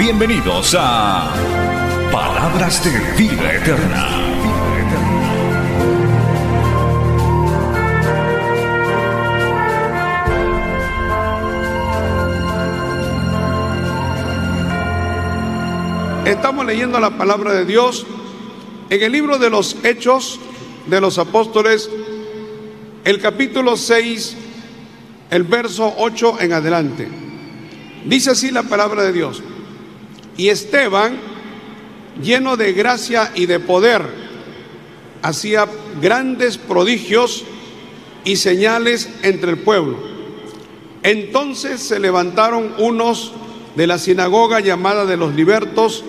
Bienvenidos a Palabras de Vida Eterna. Estamos leyendo la palabra de Dios en el libro de los Hechos de los Apóstoles, el capítulo 6, el verso 8 en adelante. Dice así la palabra de Dios. Y Esteban, lleno de gracia y de poder, hacía grandes prodigios y señales entre el pueblo. Entonces se levantaron unos de la sinagoga llamada de los libertos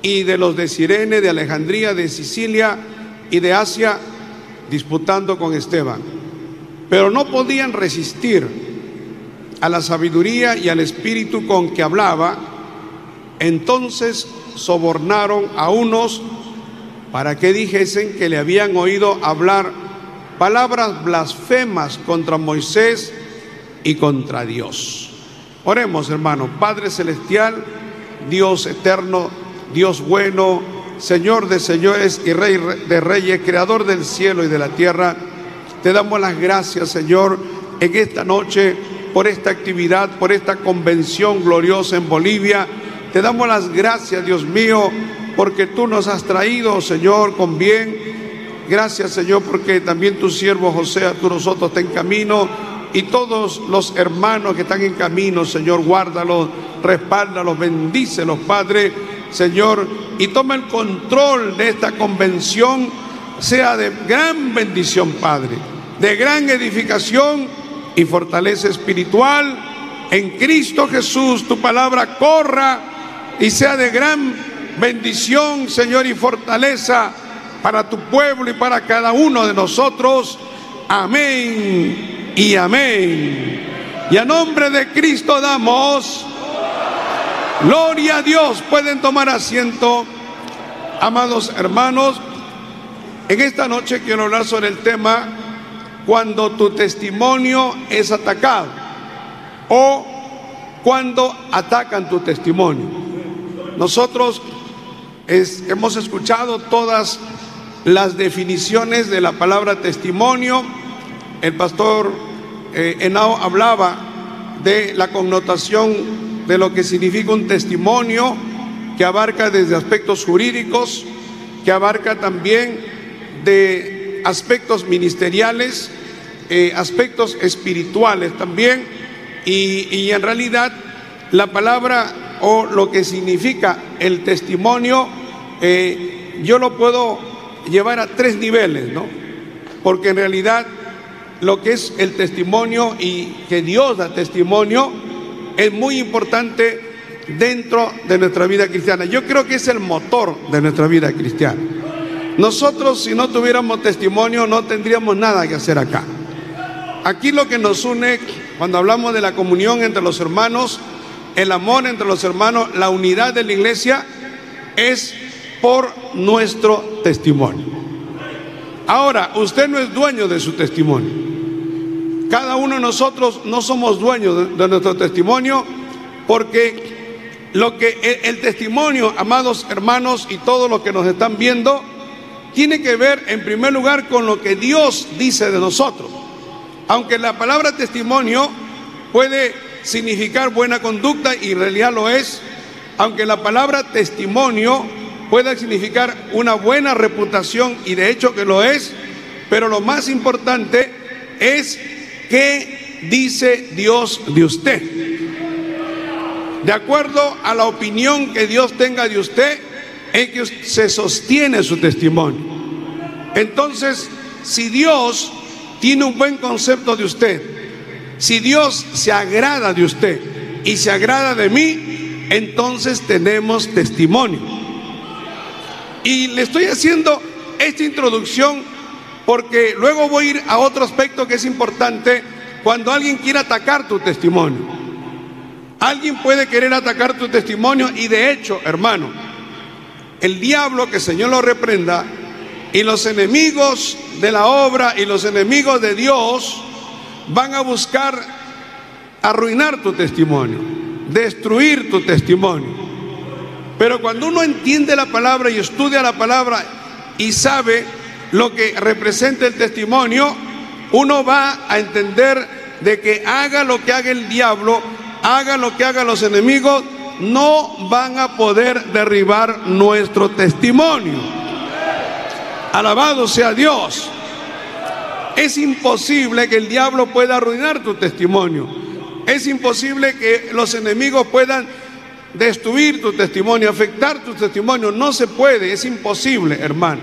y de los de Sirene, de Alejandría, de Sicilia y de Asia, disputando con Esteban. Pero no podían resistir a la sabiduría y al espíritu con que hablaba. Entonces sobornaron a unos para que dijesen que le habían oído hablar palabras blasfemas contra Moisés y contra Dios. Oremos, hermano, Padre Celestial, Dios eterno, Dios bueno, Señor de señores y Rey de reyes, Creador del cielo y de la tierra. Te damos las gracias, Señor, en esta noche por esta actividad, por esta convención gloriosa en Bolivia. Te damos las gracias, Dios mío, porque tú nos has traído, Señor, con bien. Gracias, Señor, porque también tu siervo José, tú nosotros está en camino. Y todos los hermanos que están en camino, Señor, guárdalos, respáldalos, bendícelos, Padre Señor, y toma el control de esta convención, sea de gran bendición, Padre, de gran edificación y fortaleza espiritual. En Cristo Jesús tu palabra corra y sea de gran bendición, Señor, y fortaleza para tu pueblo y para cada uno de nosotros. Amén y amén. Y a nombre de Cristo damos Gloria a Dios. Pueden tomar asiento, amados hermanos. En esta noche quiero hablar sobre el tema cuando tu testimonio es atacado o cuando atacan tu testimonio. Nosotros hemos escuchado todas las definiciones de la palabra testimonio. El pastor eh, Henao hablaba de la connotación de lo que significa un testimonio que abarca desde aspectos jurídicos, que abarca también de aspectos ministeriales, eh, aspectos espirituales también, y, en realidad la palabra o lo que significa el testimonio, eh, yo lo puedo llevar a tres niveles, ¿no? Porque en realidad lo que es el testimonio y que Dios da testimonio, es muy importante dentro de nuestra vida cristiana. Yo creo que es el motor de nuestra vida cristiana. Nosotros si no tuviéramos testimonio no tendríamos nada que hacer acá. Aquí lo que nos une cuando hablamos de la comunión entre los hermanos, el amor entre los hermanos, la unidad de la iglesia, es por nuestro testimonio. Ahora, usted no es dueño de su testimonio. Cada uno de nosotros no somos dueños de, nuestro testimonio porque lo que el, testimonio, amados hermanos y todos los que nos están viendo, tiene que ver en primer lugar con lo que Dios dice de nosotros. Aunque la palabra testimonio puede significar buena conducta y en realidad lo es, aunque la palabra testimonio puede significar una buena reputación y de hecho que lo es, pero lo más importante es ¿Qué dice Dios de usted? De acuerdo a la opinión que Dios tenga de usted, en que se sostiene su testimonio. Entonces, si Dios tiene un buen concepto de usted, si Dios se agrada de usted y se agrada de mí, entonces tenemos testimonio. Y le estoy haciendo esta introducción porque luego voy a ir a otro aspecto que es importante cuando alguien quiere atacar tu testimonio. Alguien puede querer atacar tu testimonio y de hecho, hermano, el diablo, que el Señor lo reprenda, y los enemigos de la obra y los enemigos de Dios van a buscar arruinar tu testimonio, destruir tu testimonio. Pero cuando uno entiende la palabra y estudia la palabra y sabe lo que representa el testimonio, uno va a entender de que haga lo que haga el diablo, haga lo que hagan los enemigos, no van a poder derribar nuestro testimonio. Alabado sea Dios. Es imposible que el diablo pueda arruinar tu testimonio. Es imposible que los enemigos puedan destruir tu testimonio, afectar tu testimonio. No se puede, es imposible, hermano.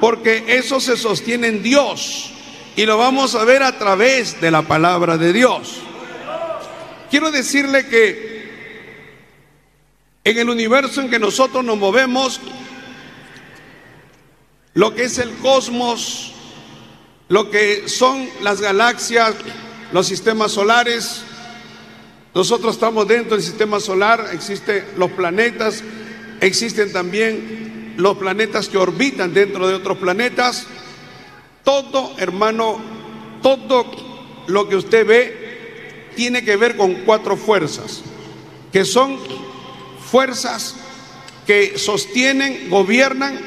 Porque eso se sostiene en Dios. Y lo vamos a ver a través de la palabra de Dios. Quiero decirle que en el universo en que nosotros nos movemos, lo que es el cosmos, lo que son las galaxias, los sistemas solares. Nosotros estamos dentro del sistema solar, existen los planetas, existen también los planetas que orbitan dentro de otros planetas. Todo, hermano, todo lo que usted ve tiene que ver con cuatro fuerzas, que son fuerzas que sostienen, gobiernan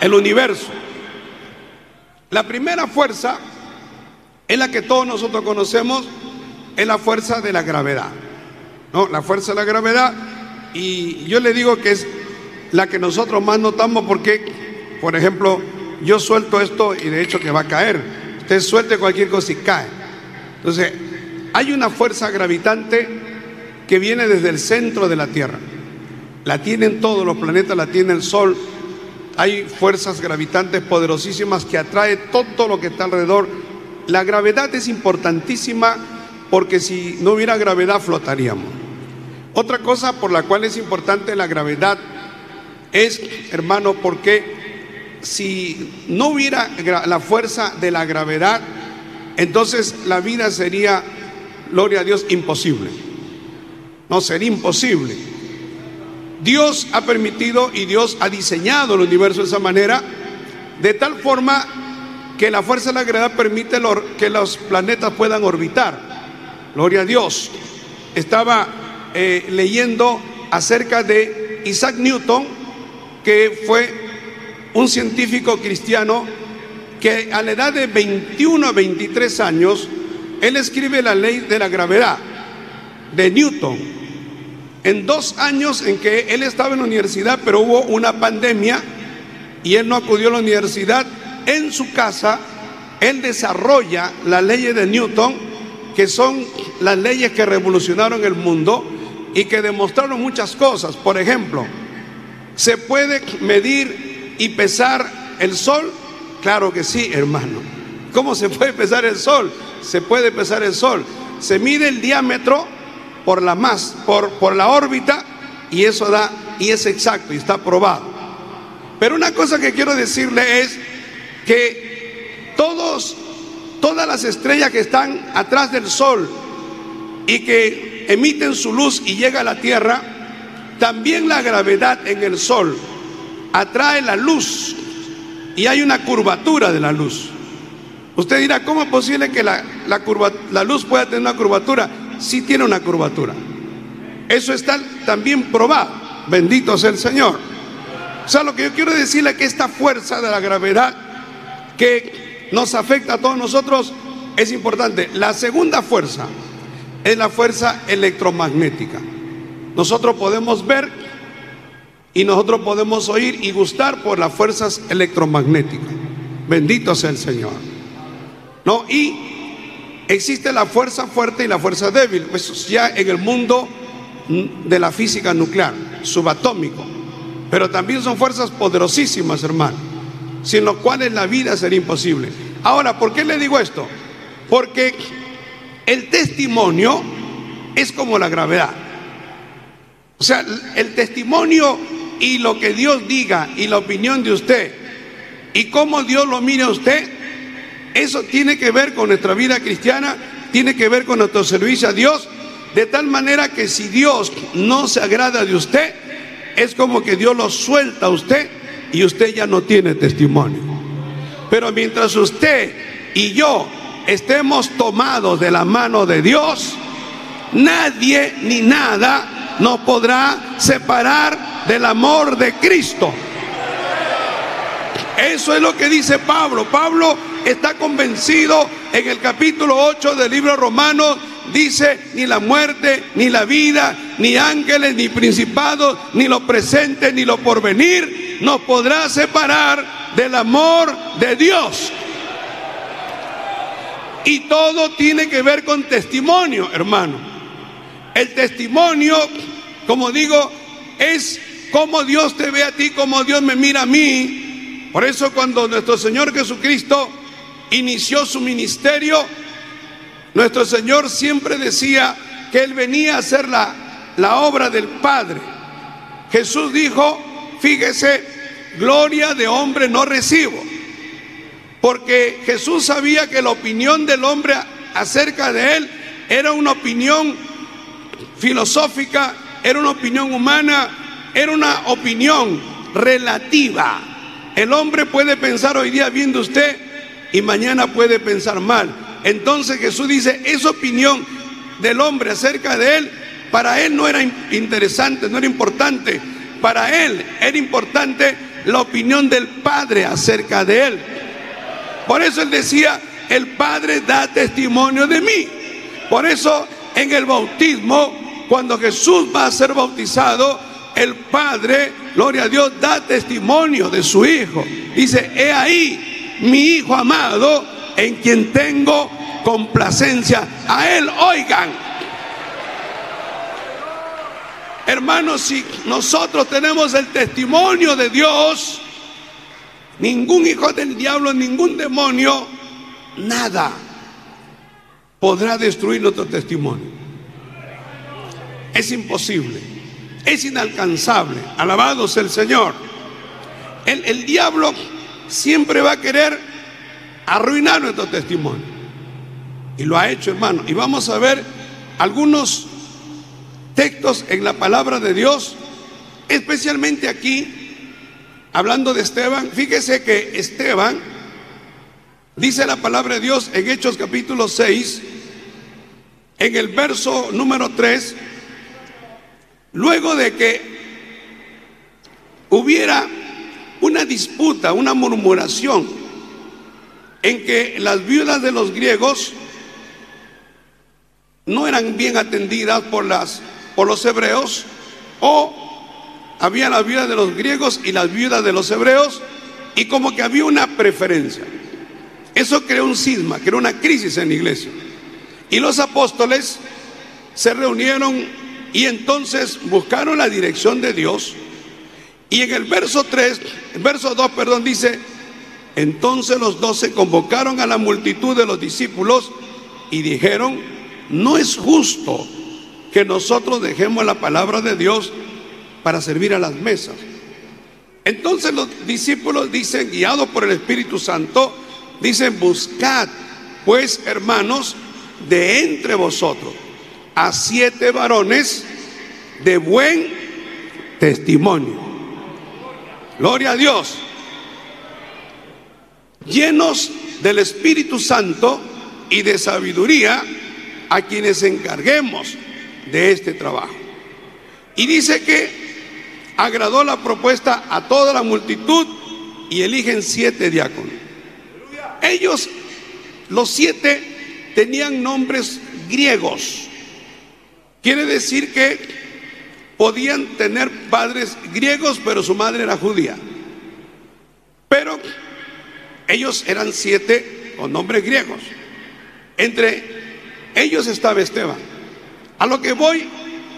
el universo. La primera fuerza es la que todos nosotros conocemos, es la fuerza de la gravedad. ¿no? La fuerza de la gravedad, y yo le digo que es la que nosotros más notamos porque, por ejemplo, yo suelto esto y de hecho que va a caer. Usted suelte cualquier cosa y cae. Entonces, hay una fuerza gravitante que viene desde el centro de la Tierra. La tienen todos los planetas, la tiene el Sol. Hay fuerzas gravitantes poderosísimas que atrae todo lo que está alrededor. La gravedad es importantísima porque si no hubiera gravedad flotaríamos. Otra cosa por la cual es importante la gravedad es, hermano, porque si no hubiera la fuerza de la gravedad, entonces la vida sería, gloria a Dios, imposible. No, sería imposible. Dios ha permitido y Dios ha diseñado el universo de esa manera, de tal forma que la fuerza de la gravedad permite que los planetas puedan orbitar. Gloria a Dios. Estaba eh, leyendo acerca de Isaac Newton, que fue un científico cristiano que a la edad de 21 a 23 años, él escribe la ley de la gravedad de Newton en dos años en que él estaba en la universidad, pero hubo una pandemia y él no acudió a la universidad, en su casa él desarrolla las leyes de Newton, que son las leyes que revolucionaron el mundo y que demostraron muchas cosas. Por ejemplo, ¿se puede medir y pesar el sol? Claro que sí, hermano. ¿Cómo se puede pesar el sol? Se puede pesar el sol. Se mide el diámetro por la más, por, por la órbita, y eso da, y es exacto, y está probado. Pero una cosa que quiero decirle es que todos, todas las estrellas que están atrás del Sol y que emiten su luz y llega a la Tierra, también la gravedad en el Sol atrae la luz y hay una curvatura de la luz. Usted dirá, ¿cómo es posible que la, la, curva, la luz pueda tener una curvatura? Sí tiene una curvatura. Eso está también probado. Bendito sea el Señor. O sea, lo que yo quiero decirle es que esta fuerza de la gravedad que nos afecta a todos nosotros es importante. La segunda fuerza es la fuerza electromagnética. Nosotros podemos ver y nosotros podemos oír y gustar por las fuerzas electromagnéticas. Bendito sea el Señor. ¿No? Y Existe la fuerza fuerte y la fuerza débil, pues ya en el mundo de la física nuclear, subatómico. Pero también son fuerzas poderosísimas, hermano, sin lo cuales la vida sería imposible. Ahora, ¿por qué le digo esto? Porque el testimonio es como la gravedad. O sea, el testimonio y lo que Dios diga y la opinión de usted y cómo Dios lo mire a usted, eso tiene que ver con nuestra vida cristiana, tiene que ver con nuestro servicio a Dios, de tal manera que si Dios no se agrada de usted, es como que Dios lo suelta a usted y usted ya no tiene testimonio. Pero mientras usted y yo estemos tomados de la mano de Dios, nadie ni nada nos podrá separar del amor de Cristo. Eso es lo que dice Pablo. Pablo está convencido en el capítulo 8 del libro romano. Dice, ni la muerte, ni la vida, ni ángeles, ni principados, ni lo presente, ni lo porvenir, nos podrá separar del amor de Dios. Y todo tiene que ver con testimonio, hermano. El testimonio, como digo, es como Dios te ve a ti, como Dios me mira a mí. Por eso cuando nuestro Señor Jesucristo inició su ministerio, nuestro Señor siempre decía que Él venía a hacer la, la obra del Padre. Jesús dijo, fíjese, gloria de hombre no recibo. Porque Jesús sabía que la opinión del hombre acerca de Él era una opinión filosófica, era una opinión humana, era una opinión relativa. El hombre puede pensar hoy día viendo usted y mañana puede pensar mal. Entonces Jesús dice, esa opinión del hombre acerca de él, para él no era interesante, no era importante. Para él era importante la opinión del Padre acerca de él. Por eso él decía, el Padre da testimonio de mí. Por eso en el bautismo, cuando Jesús va a ser bautizado, el Padre, gloria a Dios, da testimonio de su Hijo. Dice, he ahí mi Hijo amado en quien tengo complacencia. A Él oigan. Hermanos, si nosotros tenemos el testimonio de Dios, ningún hijo del diablo, ningún demonio, nada podrá destruir nuestro testimonio. Es imposible, es inalcanzable. Alabado sea el Señor. El, el diablo siempre va a querer arruinar nuestro testimonio. Y lo ha hecho, hermano. Y vamos a ver algunos textos en la palabra de Dios, especialmente aquí, hablando de Esteban. Fíjese que Esteban, dice la palabra de Dios en Hechos capítulo 6, en el verso número 3, luego de que hubiera una disputa, una murmuración en que las viudas de los griegos no eran bien atendidas por, las, por los hebreos o había las viudas de los griegos y las viudas de los hebreos y como que había una preferencia. Eso creó un cisma, creó una crisis en la iglesia. Y los apóstoles se reunieron y entonces buscaron la dirección de Dios. Y en el verso 3, el verso 2, perdón, dice, entonces los doce convocaron a la multitud de los discípulos y dijeron, no es justo que nosotros dejemos la palabra de Dios para servir a las mesas. Entonces los discípulos dicen, guiados por el Espíritu Santo, dicen, buscad pues hermanos de entre vosotros a siete varones de buen testimonio. Gloria a Dios llenos del Espíritu Santo y de sabiduría a quienes encarguemos de este trabajo. Y dice que agradó la propuesta a toda la multitud y eligen siete diáconos. Ellos, los siete, tenían nombres griegos. Quiere decir que podían tener padres griegos, pero su madre era judía. Pero ellos eran siete con nombres griegos. Entre ellos estaba Esteban. A lo que voy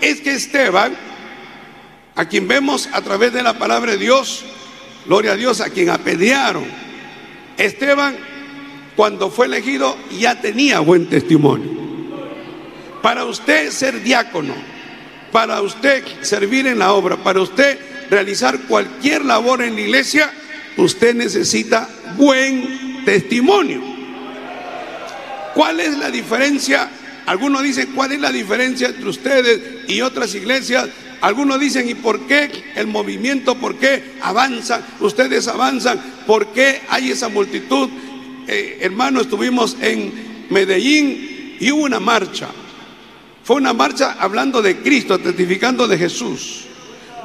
es que Esteban, a quien vemos a través de la palabra de Dios, gloria a Dios, a quien apedrearon, Esteban, cuando fue elegido, ya tenía buen testimonio. Para usted ser diácono, para usted servir en la obra, para usted realizar cualquier labor en la iglesia, usted necesita buen testimonio. ¿Cuál es la diferencia? Algunos dicen, ¿cuál es la diferencia entre ustedes y otras iglesias? Algunos dicen, ¿y por qué el movimiento? ¿Por qué avanzan? Ustedes avanzan. ¿Por qué hay esa multitud? Eh, hermano, estuvimos en Medellín y hubo una marcha. Fue una marcha hablando de Cristo, testificando de Jesús.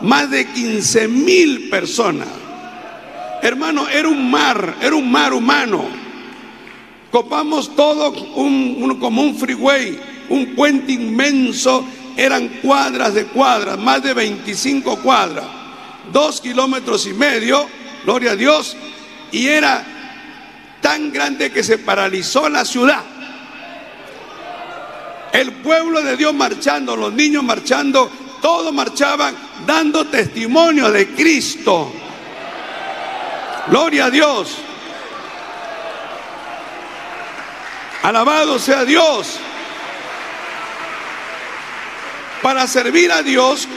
Más de 15 mil personas. Hermano, era un mar, era un mar humano. Copamos todo como un freeway, un puente inmenso. Eran cuadras de cuadras, más de 25 cuadras, dos kilómetros y medio, gloria a Dios, y era tan grande que se paralizó la ciudad. El pueblo de Dios marchando, los niños marchando, todos marchaban dando testimonio de Cristo. Gloria a Dios. Alabado sea Dios. Para servir a Dios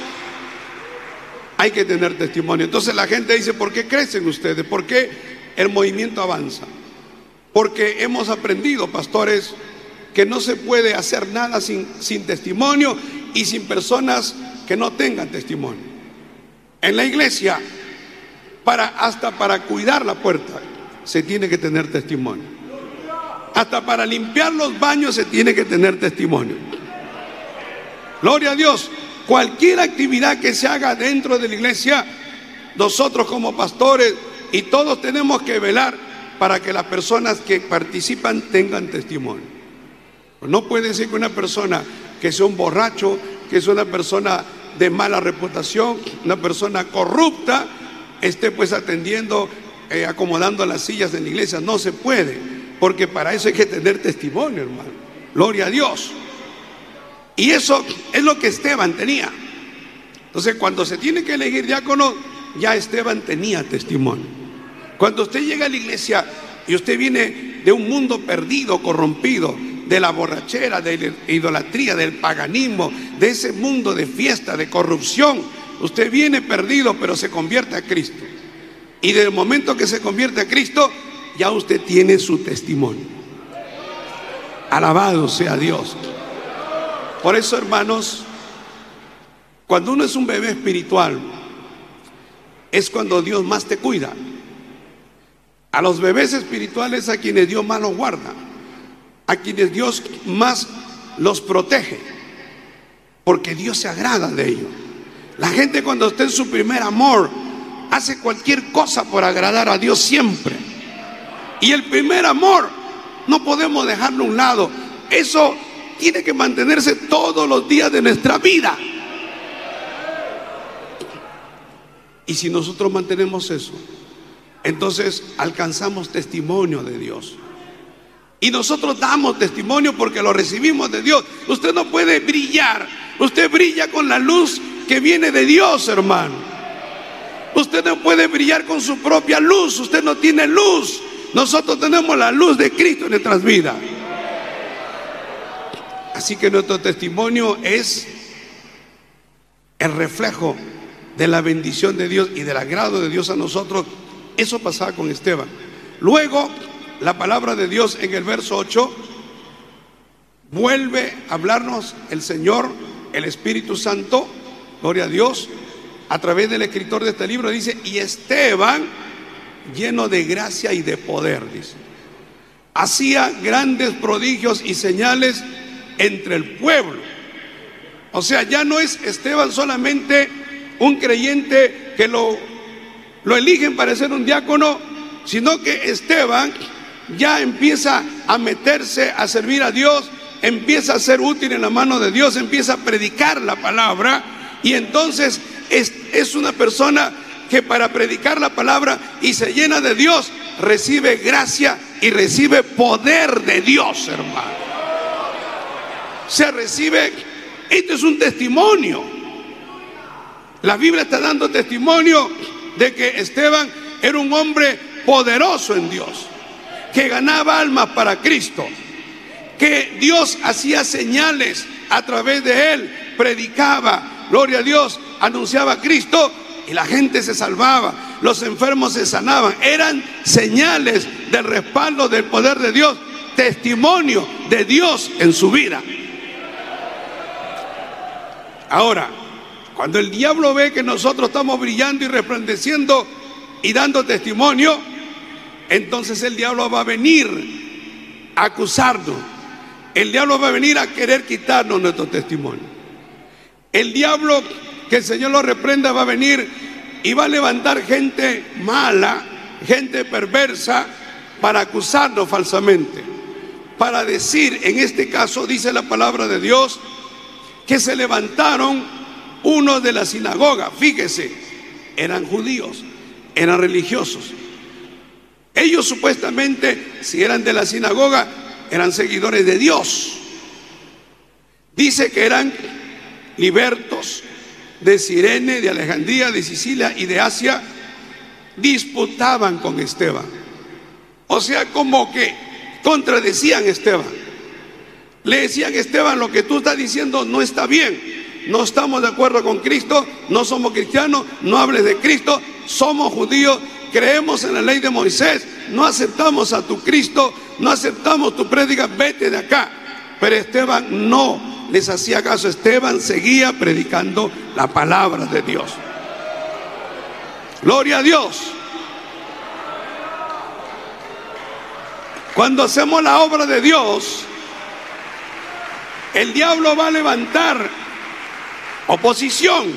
hay que tener testimonio. Entonces la gente dice, ¿por qué crecen ustedes? ¿Por qué el movimiento avanza? Porque hemos aprendido, pastores, que no se puede hacer nada sin, sin testimonio y sin personas que no tengan testimonio. En la iglesia, para, hasta para cuidar la puerta, se tiene que tener testimonio. Hasta para limpiar los baños se tiene que tener testimonio. Gloria a Dios. Cualquier actividad que se haga dentro de la iglesia, nosotros como pastores y todos tenemos que velar para que las personas que participan tengan testimonio. No puede ser que una persona que sea un borracho, que sea una persona de mala reputación, una persona corrupta, esté pues atendiendo, eh, acomodando las sillas en la iglesia. No se puede, porque para eso hay que tener testimonio, hermano. Gloria a Dios. Y eso es lo que Esteban tenía. Entonces, cuando se tiene que elegir diácono, ya Esteban tenía testimonio. Cuando usted llega a la iglesia y usted viene de un mundo perdido, corrompido, de la borrachera, de la idolatría, del paganismo, de ese mundo de fiesta, de corrupción. Usted viene perdido, pero se convierte a Cristo. Y desde el momento que se convierte a Cristo, ya usted tiene su testimonio. Alabado sea Dios. Por eso, hermanos, cuando uno es un bebé espiritual, es cuando Dios más te cuida. A los bebés espirituales a quienes Dios más los guarda a quienes Dios más los protege, porque Dios se agrada de ellos. La gente cuando está en su primer amor hace cualquier cosa por agradar a Dios siempre. Y el primer amor no podemos dejarlo a un lado. Eso tiene que mantenerse todos los días de nuestra vida. Y si nosotros mantenemos eso, entonces alcanzamos testimonio de Dios. Y nosotros damos testimonio porque lo recibimos de Dios. Usted no puede brillar. Usted brilla con la luz que viene de Dios, hermano. Usted no puede brillar con su propia luz. Usted no tiene luz. Nosotros tenemos la luz de Cristo en nuestras vidas. Así que nuestro testimonio es el reflejo de la bendición de Dios y del agrado de Dios a nosotros. Eso pasaba con Esteban. Luego la palabra de Dios en el verso 8 vuelve a hablarnos el Señor, el Espíritu Santo, gloria a Dios, a través del escritor de este libro, dice, y Esteban, lleno de gracia y de poder, dice, hacía grandes prodigios y señales entre el pueblo. O sea, ya no es Esteban solamente un creyente que lo, lo eligen para ser un diácono, sino que Esteban ya empieza a meterse a servir a Dios, empieza a ser útil en la mano de Dios, empieza a predicar la palabra y entonces es, es una persona que para predicar la palabra y se llena de Dios, recibe gracia y recibe poder de Dios, hermano. Se recibe, esto es un testimonio. La Biblia está dando testimonio de que Esteban era un hombre poderoso en Dios que ganaba almas para Cristo, que Dios hacía señales a través de él predicaba, gloria a Dios, anunciaba a Cristo y la gente se salvaba, los enfermos se sanaban. Eran señales del respaldo del poder de Dios, testimonio de Dios en su vida. Ahora, cuando el diablo ve que nosotros estamos brillando y resplandeciendo y dando testimonio, entonces el diablo va a venir a acusarnos. El diablo va a venir a querer quitarnos nuestro testimonio. El diablo, que el Señor lo reprenda, va a venir y va a levantar gente mala, gente perversa, para acusarnos falsamente. Para decir, en este caso, dice la palabra de Dios, que se levantaron unos de la sinagoga. Fíjese, eran judíos, eran religiosos. Ellos supuestamente, si eran de la sinagoga, eran seguidores de Dios. Dice que eran libertos de Sirene, de Alejandría, de Sicilia y de Asia, disputaban con Esteban. O sea, como que contradecían a Esteban. Le decían, Esteban, lo que tú estás diciendo no está bien. No estamos de acuerdo con Cristo, no somos cristianos, no hables de Cristo, somos judíos, creemos en la ley de Moisés, no aceptamos a tu Cristo, no aceptamos tu prédica, vete de acá. Pero Esteban no les hacía caso, Esteban seguía predicando la palabra de Dios. Gloria a Dios. Cuando hacemos la obra de Dios, el diablo va a levantar oposición.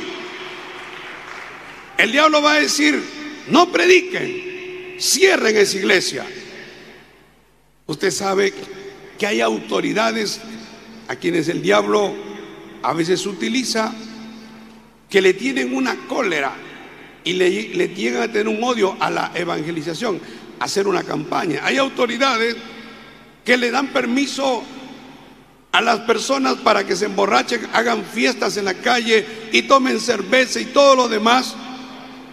El diablo va a decir, no prediquen, cierren esa iglesia. Usted sabe que hay autoridades a quienes el diablo a veces utiliza que le tienen una cólera y le, le llegan a tener un odio a la evangelización, a hacer una campaña. Hay autoridades que le dan permiso a las personas para que se emborrachen, hagan fiestas en la calle y tomen cerveza y todo lo demás.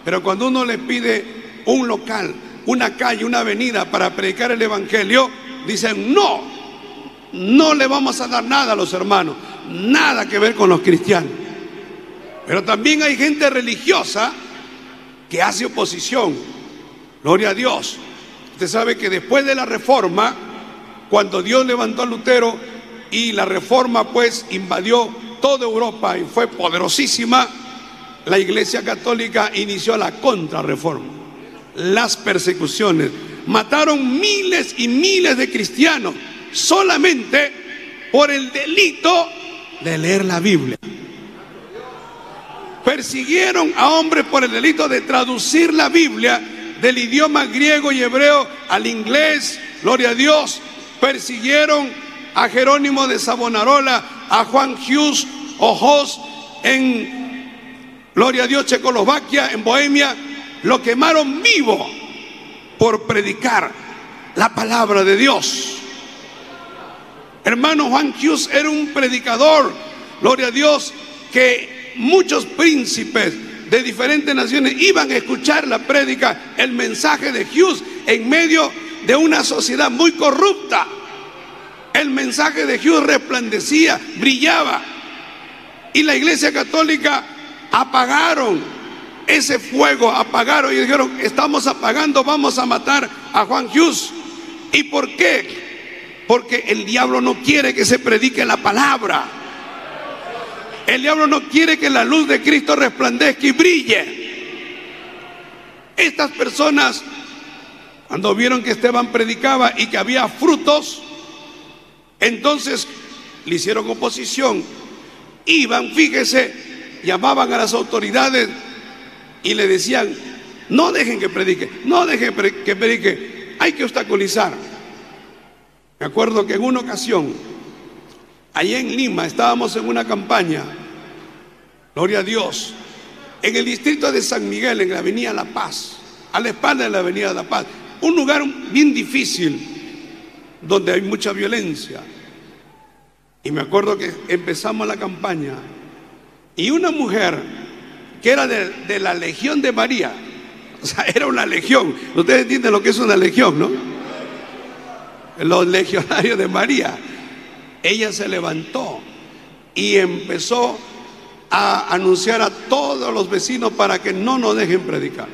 Pero cuando uno le pide un local, una calle, una avenida para predicar el Evangelio, dicen, no, no le vamos a dar nada a los hermanos, nada que ver con los cristianos. Pero también hay gente religiosa que hace oposición. Gloria a Dios. Usted sabe que después de la reforma, cuando Dios levantó a Lutero, y la reforma pues invadió toda Europa y fue poderosísima, la Iglesia Católica inició la contrarreforma, las persecuciones. Mataron miles y miles de cristianos solamente por el delito de leer la Biblia. Persiguieron a hombres por el delito de traducir la Biblia del idioma griego y hebreo al inglés, gloria a Dios. Persiguieron a Jerónimo de Sabonarola, a Juan Hughes Ojos en Gloria a Dios, Checoslovaquia, en Bohemia, lo quemaron vivo por predicar la palabra de Dios. Hermano Juan Hughes era un predicador, gloria a Dios, que muchos príncipes de diferentes naciones iban a escuchar la prédica, el mensaje de Hughes en medio de una sociedad muy corrupta. El mensaje de Hughes resplandecía, brillaba. Y la iglesia católica apagaron ese fuego, apagaron y dijeron, estamos apagando, vamos a matar a Juan Hughes. ¿Y por qué? Porque el diablo no quiere que se predique la palabra. El diablo no quiere que la luz de Cristo resplandezca y brille. Estas personas, cuando vieron que Esteban predicaba y que había frutos, entonces le hicieron oposición. Iban, fíjese, llamaban a las autoridades y le decían, no dejen que predique, no dejen que predique, hay que obstaculizar. Me acuerdo que en una ocasión, allá en Lima, estábamos en una campaña, gloria a Dios, en el distrito de San Miguel, en la avenida La Paz, a la espalda de la avenida La Paz, un lugar bien difícil, donde hay mucha violencia. Y me acuerdo que empezamos la campaña y una mujer que era de, la Legión de María, o sea, era una legión, ustedes entienden lo que es una legión, ¿no? Los legionarios de María, ella se levantó y empezó a anunciar a todos los vecinos para que no nos dejen predicar.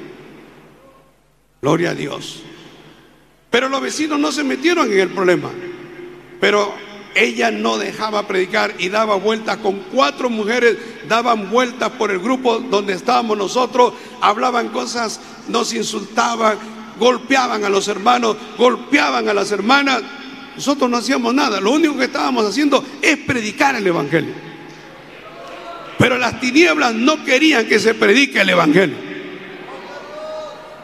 Gloria a Dios. Pero los vecinos no se metieron en el problema. Pero ella no dejaba predicar y daba vueltas con cuatro mujeres, daban vueltas por el grupo donde estábamos nosotros, hablaban cosas, nos insultaban, golpeaban a los hermanos, golpeaban a las hermanas. Nosotros no hacíamos nada, lo único que estábamos haciendo es predicar el Evangelio. Pero las tinieblas no querían que se predique el Evangelio.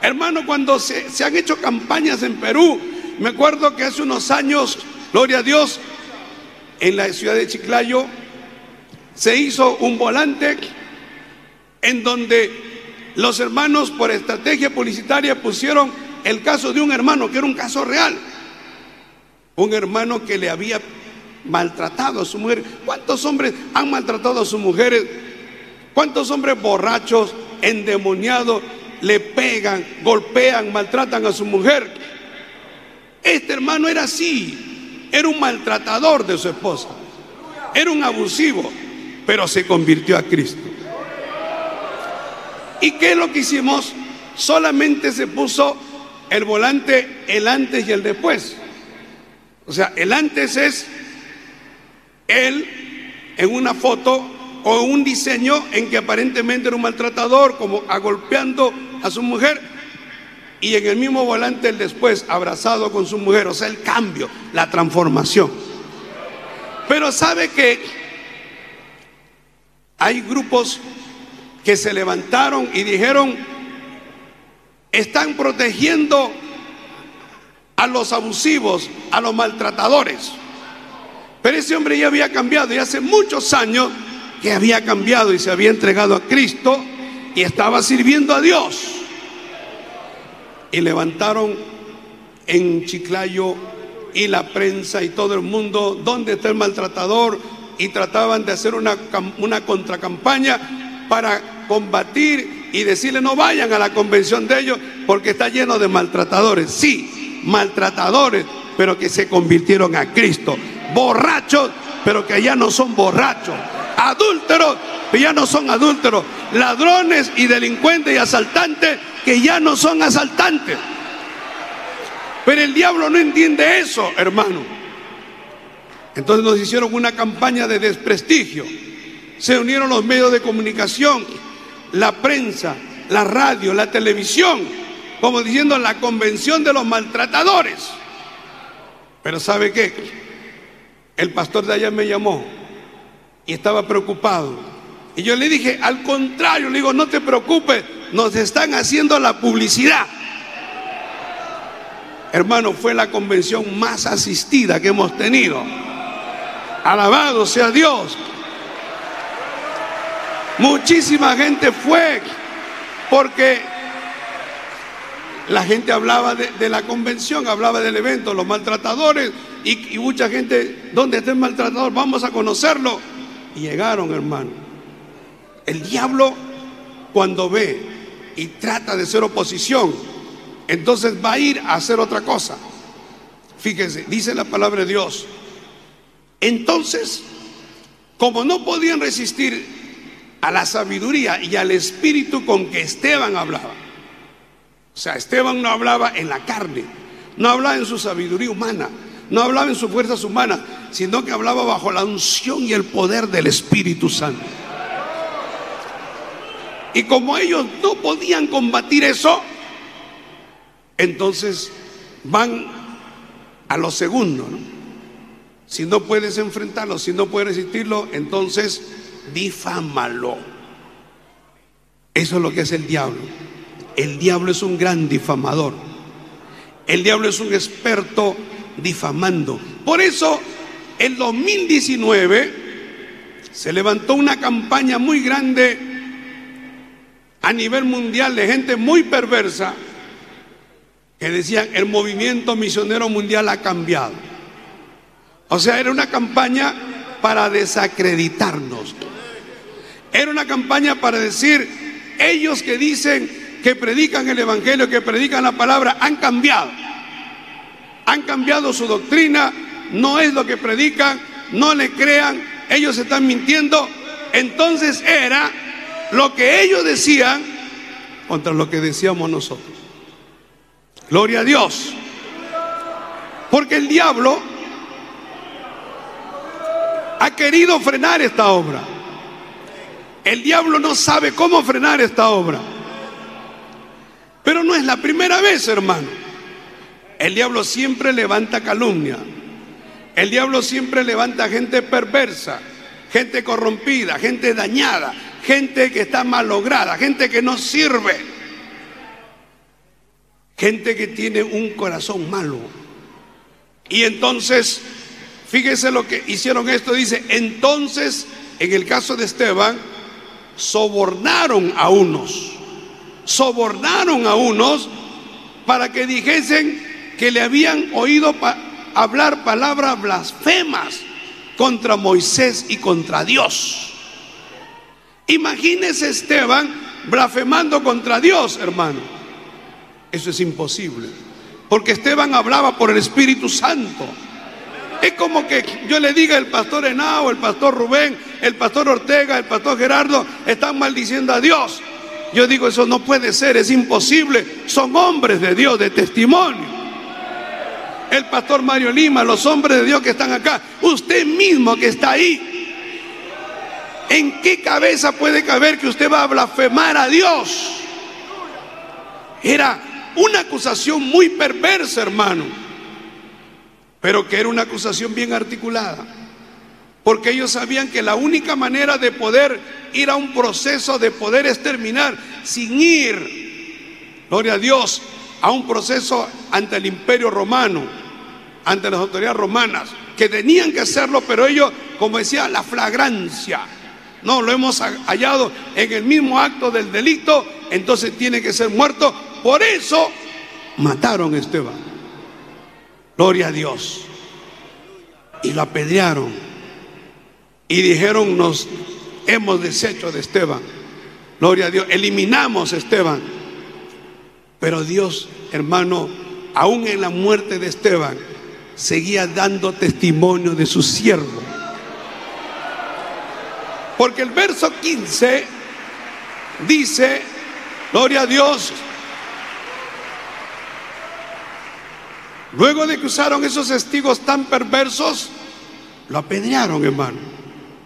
Hermano, cuando se, se han hecho campañas en Perú, me acuerdo que hace unos años, gloria a Dios, en la ciudad de Chiclayo se hizo un volante en donde los hermanos por estrategia publicitaria pusieron el caso de un hermano, que era un caso real. Un hermano que le había maltratado a su mujer. ¿Cuántos hombres han maltratado a sus mujeres? ¿Cuántos hombres borrachos, endemoniados, le pegan, golpean, maltratan a su mujer? Este hermano era así. Era un maltratador de su esposa. Era un abusivo, pero se convirtió a Cristo. ¿Y qué es lo que hicimos? Solamente se puso el volante, el antes y el después. O sea, el antes es él en una foto o un diseño en que aparentemente era un maltratador, como agolpeando a su mujer, y en el mismo volante el después, abrazado con su mujer, o sea, el cambio, la transformación. Pero sabe que hay grupos que se levantaron y dijeron, están protegiendo a los abusivos, a los maltratadores. Pero ese hombre ya había cambiado y hace muchos años que había cambiado y se había entregado a Cristo y estaba sirviendo a Dios y levantaron en Chiclayo y la prensa y todo el mundo, ¿dónde está el maltratador? Y trataban de hacer una, una contracampaña para combatir y decirle no vayan a la convención de ellos porque está lleno de maltratadores. Sí, maltratadores, pero que se convirtieron a Cristo. Borrachos, pero que ya no son borrachos. Adúlteros, que ya no son adúlteros. Ladrones y delincuentes y asaltantes que ya no son asaltantes. Pero el diablo no entiende eso, hermano. Entonces nos hicieron una campaña de desprestigio. Se unieron los medios de comunicación, la prensa, la radio, la televisión, como diciendo la convención de los maltratadores. Pero ¿sabe qué? El pastor de allá me llamó y estaba preocupado. Y yo le dije, al contrario, le digo, no te preocupes, nos están haciendo la publicidad. Hermano, fue la convención más asistida que hemos tenido. Alabado sea Dios. Muchísima gente fue porque la gente hablaba de, la convención, hablaba del evento, los maltratadores y, y mucha gente, ¿dónde está el maltratador? Vamos a conocerlo. Y llegaron, hermano. El diablo cuando ve y trata de ser oposición, entonces va a ir a hacer otra cosa. Fíjense, dice la palabra de Dios. Entonces, como no podían resistir a la sabiduría y al espíritu con que Esteban hablaba, o sea, Esteban no hablaba en la carne, no hablaba en su sabiduría humana, no hablaba en sus fuerzas humanas, sino que hablaba bajo la unción y el poder del Espíritu Santo. Y como ellos no podían combatir eso, entonces van a lo segundo. Si no puedes enfrentarlo, si no puedes resistirlo, entonces difámalo. Eso es lo que es el diablo. El diablo es un gran difamador. El diablo es un experto difamando. Por eso, en 2019 se levantó una campaña muy grande a nivel mundial de gente muy perversa que decían el movimiento misionero mundial ha cambiado. O sea, era una campaña para desacreditarnos. Era una campaña para decir, ellos que dicen que predican el Evangelio, que predican la palabra, han cambiado. Han cambiado su doctrina, no es lo que predican, no le crean, ellos están mintiendo, entonces era lo que ellos decían contra lo que decíamos nosotros. Gloria a Dios. Porque el diablo ha querido frenar esta obra. El diablo no sabe cómo frenar esta obra. Pero no es la primera vez, hermano. El diablo siempre levanta calumnia. El diablo siempre levanta gente perversa, gente corrompida, gente dañada, gente que está malograda, gente que no sirve, gente que tiene un corazón malo. Y entonces, fíjese lo que hicieron esto, dice, entonces, en el caso de Esteban, sobornaron a unos, sobornaron a unos para que dijesen que le habían oído hablar palabras blasfemas contra Moisés y contra Dios. Imagínese Esteban blasfemando contra Dios, hermano. Eso es imposible. Porque Esteban hablaba por el Espíritu Santo. Es como que yo le diga el pastor Henao, el pastor Rubén, el pastor Ortega, el pastor Gerardo, están maldiciendo a Dios. Yo digo, eso no puede ser, es imposible. Son hombres de Dios, de testimonio el pastor Mario Lima, los hombres de Dios que están acá, usted mismo que está ahí. ¿En qué cabeza puede caber que usted va a blasfemar a Dios? Era una acusación muy perversa, hermano, pero que era una acusación bien articulada, porque ellos sabían que la única manera de poder ir a un proceso de poder exterminar sin ir, gloria a Dios, a un proceso ante el imperio romano, ante las autoridades romanas, que tenían que hacerlo, pero ellos, como decía, la flagrancia. No, lo hemos hallado en el mismo acto del delito, entonces tiene que ser muerto. Por eso mataron a Esteban. Gloria a Dios. Y lo apedrearon. Y dijeron, nos hemos deshecho de Esteban. Gloria a Dios. Eliminamos a Esteban. Pero Dios, hermano, aún en la muerte de Esteban, seguía dando testimonio de su siervo. Porque el verso 15 dice, gloria a Dios, luego de que usaron esos testigos tan perversos, lo apedrearon, hermano,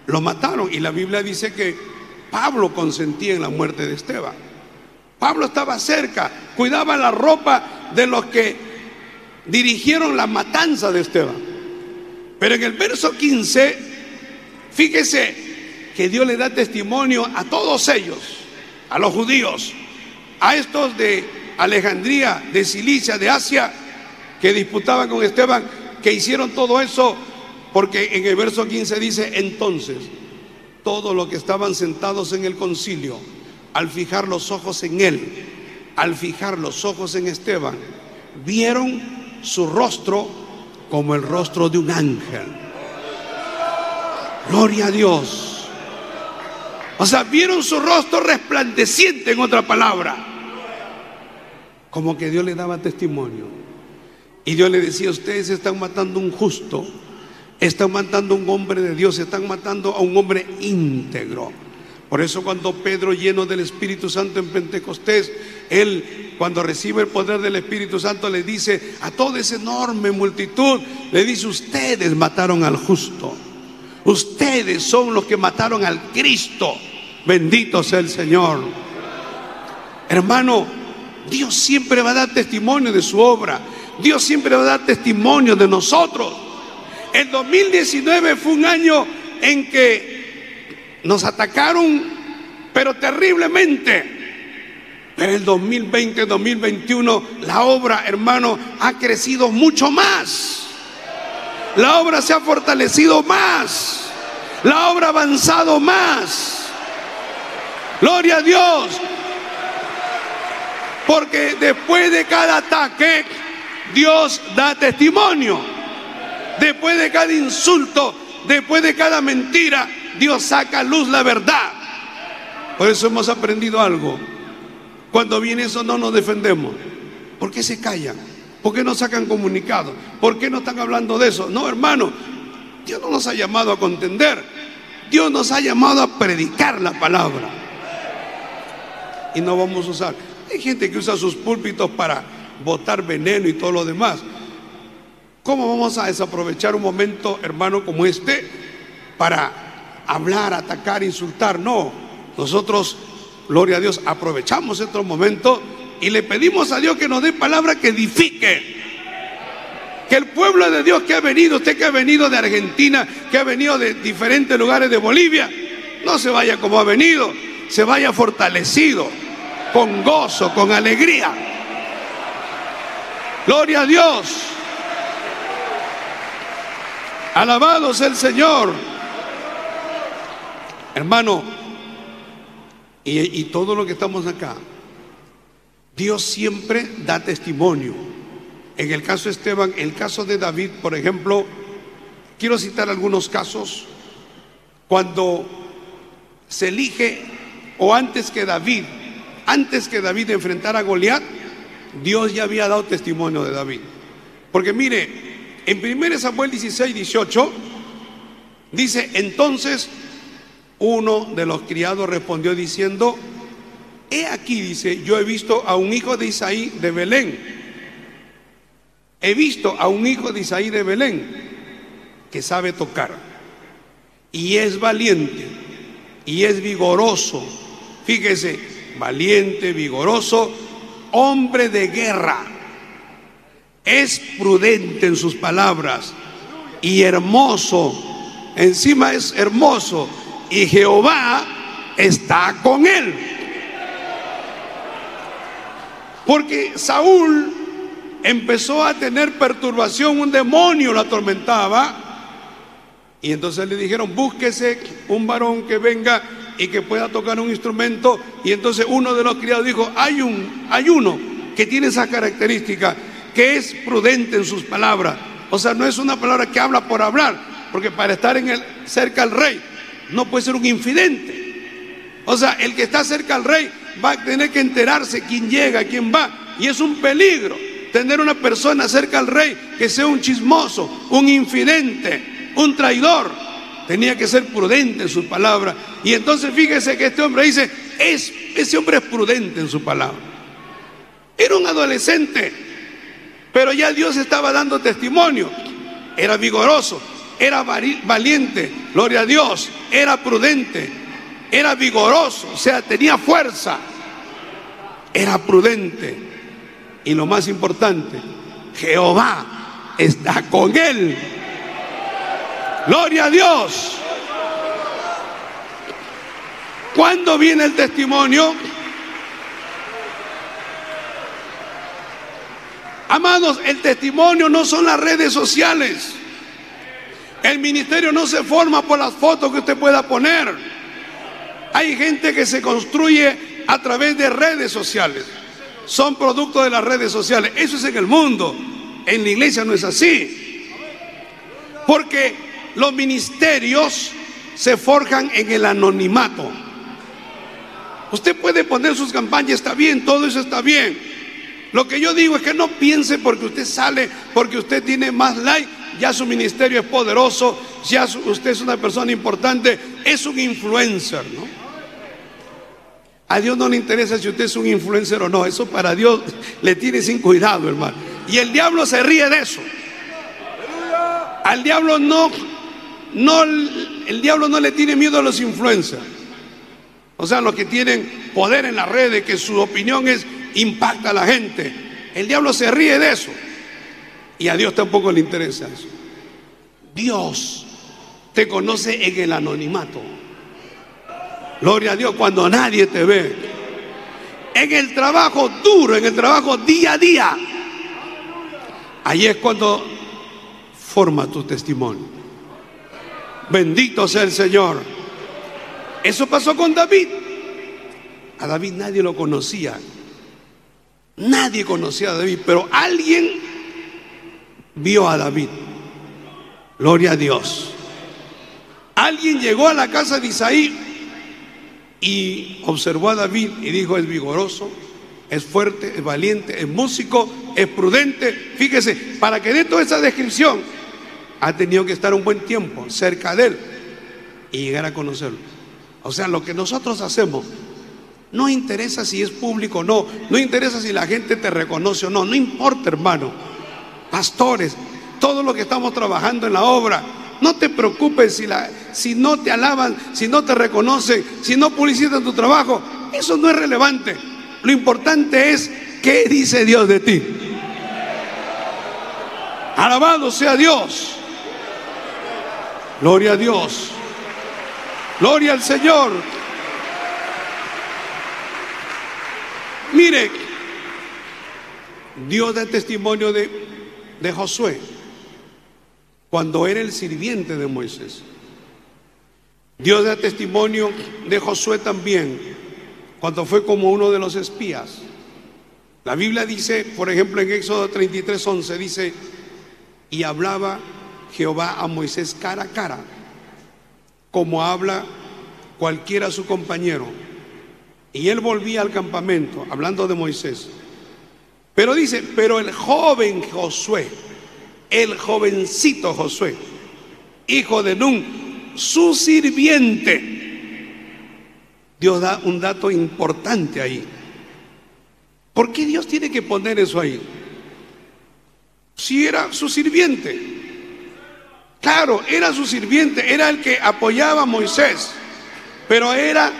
lo mataron. Y la Biblia dice que Pablo consentía en la muerte de Esteban. Pablo estaba cerca, cuidaba la ropa de los que dirigieron la matanza de Esteban. Pero en el verso 15, fíjese que Dios le da testimonio a todos ellos, a los judíos, a estos de Alejandría, de Cilicia, de Asia, que disputaban con Esteban, que hicieron todo eso, porque en el verso 15 dice, entonces, todos los que estaban sentados en el concilio, al fijar los ojos en él, al fijar los ojos en Esteban, vieron su rostro como el rostro de un ángel. Gloria a Dios. O sea, vieron su rostro resplandeciente, en otra palabra. Como que Dios le daba testimonio. Y Dios le decía, ustedes están matando un justo, están matando a un hombre de Dios, están matando a un hombre íntegro. Por eso cuando Pedro, lleno del Espíritu Santo en Pentecostés, él cuando recibe el poder del Espíritu Santo, le dice a toda esa enorme multitud, le dice, ustedes mataron al justo. Ustedes son los que mataron al Cristo. Bendito sea el Señor. Hermano, Dios siempre va a dar testimonio de su obra. Dios siempre va a dar testimonio de nosotros. El 2019 fue un año en que nos atacaron, pero terriblemente. Pero el 2020, 2021, la obra, hermano, ha crecido mucho más. La obra se ha fortalecido más. La obra ha avanzado más. Gloria a Dios. Porque después de cada ataque, Dios da testimonio. Después de cada insulto, después de cada mentira, Dios saca a luz la verdad. Por eso hemos aprendido algo. Cuando viene eso no nos defendemos. ¿Por qué se callan? ¿Por qué no sacan comunicados? ¿Por qué no están hablando de eso? No, hermano, Dios no nos ha llamado a contender. Dios nos ha llamado a predicar la palabra. Y no vamos a usar. Hay gente que usa sus púlpitos para botar veneno y todo lo demás. ¿Cómo vamos a desaprovechar un momento, hermano, como este para hablar, atacar, insultar? No. Nosotros, gloria a Dios, aprovechamos estos momentos y le pedimos a Dios que nos dé palabra que edifique. Que el pueblo de Dios que ha venido, usted que ha venido de Argentina, que ha venido de diferentes lugares de Bolivia, no se vaya como ha venido, se vaya fortalecido, con gozo, con alegría. Gloria a Dios. Alabado sea el Señor. Hermano, y, y todo lo que estamos acá, Dios siempre da testimonio. En el caso de Esteban, el caso de David, por ejemplo, quiero citar algunos casos. Cuando se elige, o antes que David, antes que David enfrentara a Goliat, Dios ya había dado testimonio de David. Porque mire, en 1 Samuel 16, 18, dice, entonces uno de los criados respondió diciendo, He aquí, dice, yo he visto a un hijo de Isaí de Belén. He visto a un hijo de Isaí de Belén que sabe tocar y es valiente y es vigoroso. Fíjese, valiente, vigoroso, hombre de guerra. Es prudente en sus palabras y hermoso. Encima es hermoso y Jehová está con él. Porque Saúl empezó a tener perturbación, un demonio lo atormentaba. Y entonces le dijeron, búsquese un varón que venga y que pueda tocar un instrumento. Y entonces uno de los criados dijo, hay, un, hay uno que tiene esa característica, que es prudente en sus palabras. O sea, no es una palabra que habla por hablar, porque para estar en el, cerca al rey no puede ser un infidente. O sea, el que está cerca al rey va a tener que enterarse quién llega, quién va. Y es un peligro tener una persona cerca al rey que sea un chismoso, un infidente, un traidor. Tenía que ser prudente en su palabra. Y entonces fíjese que este hombre dice, es, ese hombre es prudente en su palabra. Era un adolescente, pero ya Dios estaba dando testimonio. Era vigoroso, era valiente, gloria a Dios, era prudente, era vigoroso, o sea, tenía fuerza, era prudente. Y lo más importante, Jehová está con él. Gloria a Dios. ¿Cuándo viene el testimonio? Amados, el testimonio no son las redes sociales. El ministerio no se forma por las fotos que usted pueda poner. Hay gente que se construye a través de redes sociales. Son producto de las redes sociales. Eso es en el mundo. En la iglesia no es así. Porque los ministerios se forjan en el anonimato. Usted puede poner sus campañas, está bien, todo eso está bien. Lo que yo digo es que no piense porque usted sale, porque usted tiene más like, ya su ministerio es poderoso, ya usted es una persona importante, es un influencer, ¿no? A Dios no le interesa si usted es un influencer o no, eso para Dios le tiene sin cuidado, hermano. Y el diablo se ríe de eso. Al diablo no, no, el diablo no le tiene miedo a los influencers. O sea, los que tienen poder en las redes, que su opinión es impacta a la gente. El diablo se ríe de eso. Y a Dios tampoco le interesa eso. Dios te conoce en el anonimato. Gloria a Dios cuando nadie te ve. En el trabajo duro, en el trabajo día a día. Ahí es cuando forma tu testimonio. Bendito sea el Señor. Eso pasó con David. A David nadie lo conocía. Nadie conocía a David, pero alguien vio a David. Gloria a Dios. Alguien llegó a la casa de Isaí y observó a David y dijo, es vigoroso, es fuerte, es valiente, es músico, es prudente. Fíjese, para que dé toda esa descripción, ha tenido que estar un buen tiempo cerca de él. y llegar a conocerlo. O sea, lo que nosotros hacemos no interesa si es público o no, no interesa si la gente te reconoce o no, no importa, hermano. Pastores, todo lo que estamos trabajando en la obra, no te preocupes si, no te alaban, si no te reconocen, si no publicitan tu trabajo, eso no es relevante. Lo importante es qué dice Dios de ti. Alabado sea Dios. Gloria a Dios. Gloria al Señor. Mire, Dios da testimonio de Josué cuando era el sirviente de Moisés. Dios da testimonio de Josué también cuando fue como uno de los espías. La Biblia dice, por ejemplo, en Éxodo 33, 11, dice, y hablaba Jehová a Moisés cara a cara, como habla cualquiera su compañero. Y él volvía al campamento, hablando de Moisés. Pero dice, pero el joven Josué, el jovencito Josué, hijo de Nun, su sirviente, Dios da un dato importante ahí. ¿Por qué Dios tiene que poner eso ahí? Si era su sirviente. Claro, era su sirviente, era el que apoyaba a Moisés, pero era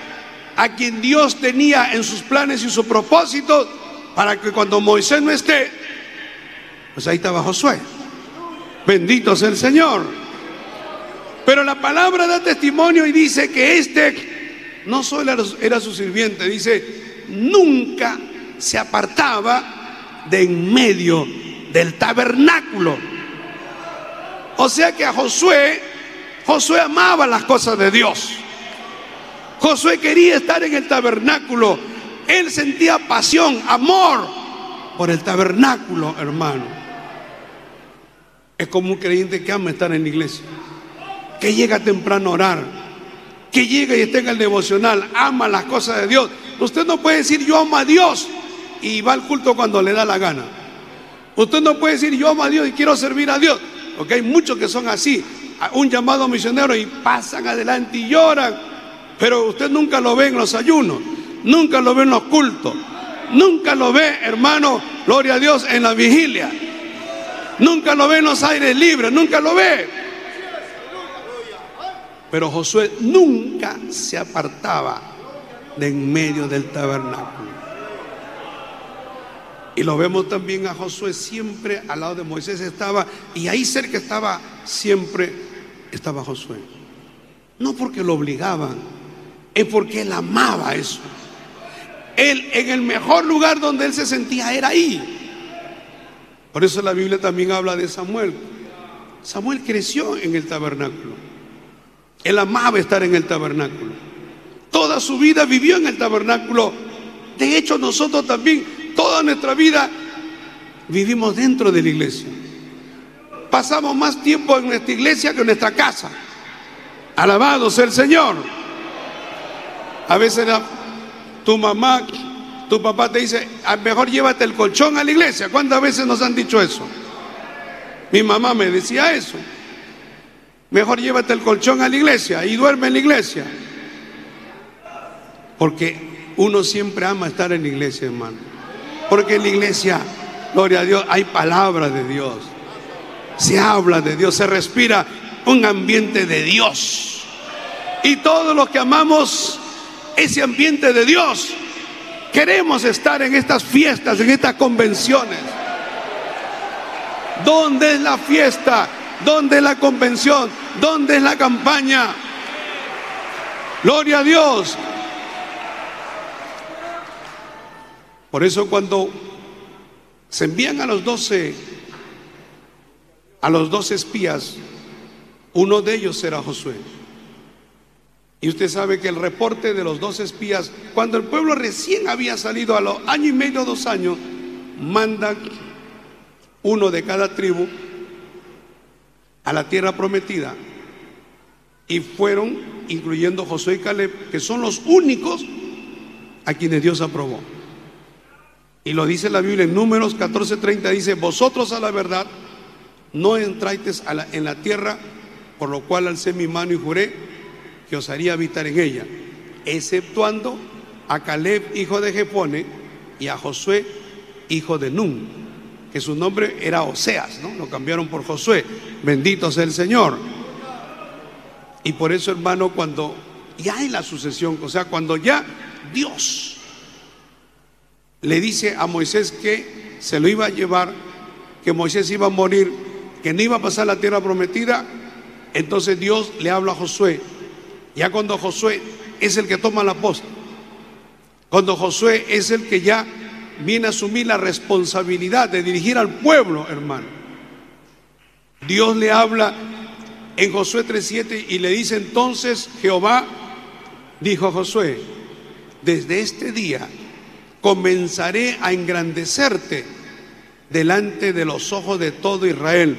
a quien Dios tenía en sus planes y sus propósitos para que cuando Moisés no esté, pues ahí estaba Josué. Bendito sea el Señor. Pero la palabra da testimonio y dice que este no solo era su sirviente, dice, nunca se apartaba de en medio del tabernáculo. O sea que a Josué, Josué amaba las cosas de Dios. Josué quería estar en el tabernáculo. Él sentía pasión, amor por el tabernáculo, hermano. Es como un creyente que ama estar en la iglesia, que llega temprano a orar, que llega y está en el devocional, ama las cosas de Dios. Usted no puede decir yo amo a Dios y va al culto cuando le da la gana. Usted no puede decir yo amo a Dios y quiero servir a Dios, porque hay muchos que son así, un llamado misionero y pasan adelante y lloran, pero usted nunca lo ve en los ayunos, nunca lo ve en los cultos, nunca lo ve, hermano, gloria a Dios, en la vigilia, nunca lo ve en los aires libres, nunca lo ve. Pero Josué nunca se apartaba de en medio del tabernáculo. Y lo vemos también a Josué siempre al lado de Moisés estaba, y ahí cerca estaba, siempre estaba Josué. No porque lo obligaban, es porque él amaba eso. Él en el mejor lugar donde él se sentía era ahí. Por eso la Biblia también habla de Samuel. Samuel creció en el tabernáculo. Él amaba estar en el tabernáculo. Toda su vida vivió en el tabernáculo. De hecho, nosotros también toda nuestra vida vivimos dentro de la iglesia. Pasamos más tiempo en nuestra iglesia que en nuestra casa. Alabado sea el Señor. A veces tu mamá, tu papá te dice, ah, mejor llévate el colchón a la iglesia. ¿Cuántas veces nos han dicho eso? Mi mamá me decía eso. Mejor llévate el colchón a la iglesia y duerme en la iglesia. Porque uno siempre ama estar en la iglesia, hermano. Porque en la iglesia, gloria a Dios, hay palabra de Dios. Se habla de Dios, se respira un ambiente de Dios. Y todos los que amamos ese ambiente de Dios, queremos estar en estas fiestas, en estas convenciones. ¿Dónde es la fiesta? ¿Dónde es la convención? ¿Dónde es la campaña? Gloria a Dios. Por eso cuando se envían a los doce, a los doce espías, uno de ellos era Josué. Y usted sabe que el reporte de los dos espías, cuando el pueblo recién había salido a los año y medio, dos años, mandan uno de cada tribu a la tierra prometida. Y fueron, incluyendo Josué y Caleb, que son los únicos a quienes Dios aprobó. Y lo dice la Biblia en Números 14:30, dice, vosotros a la verdad no entráis en la tierra, por lo cual alcé mi mano y juré, que os haría habitar en ella, exceptuando a Caleb, hijo de Jepone, y a Josué, hijo de Nun, que su nombre era Oseas, ¿no? Lo cambiaron por Josué. Bendito sea el Señor. Y por eso, hermano, cuando ya hay la sucesión, o sea, cuando ya Dios le dice a Moisés que se lo iba a llevar, que Moisés iba a morir, que no iba a pasar la tierra prometida, entonces Dios le habla a Josué. Ya cuando Josué es el que toma la posta, cuando Josué es el que ya viene a asumir la responsabilidad de dirigir al pueblo, hermano. Dios le habla en Josué 3:7 y le dice entonces Jehová dijo a Josué, desde este día comenzaré a engrandecerte delante de los ojos de todo Israel.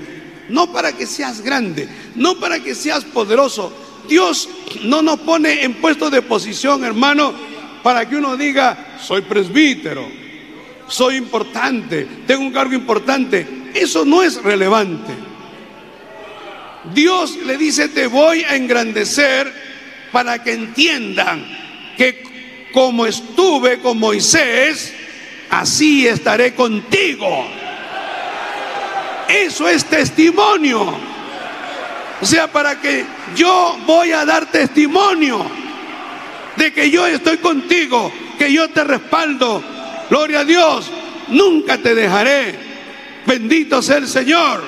No para que seas grande, no para que seas poderoso. Dios no nos pone en puesto de posición, hermano, para que uno diga, soy presbítero, soy importante, tengo un cargo importante. Eso no es relevante. Dios le dice, te voy a engrandecer para que entiendan que como estuve con Moisés, así estaré contigo. Eso es testimonio. O sea, para que yo voy a dar testimonio de que yo estoy contigo, que yo te respaldo. Gloria a Dios, nunca te dejaré. Bendito sea el Señor.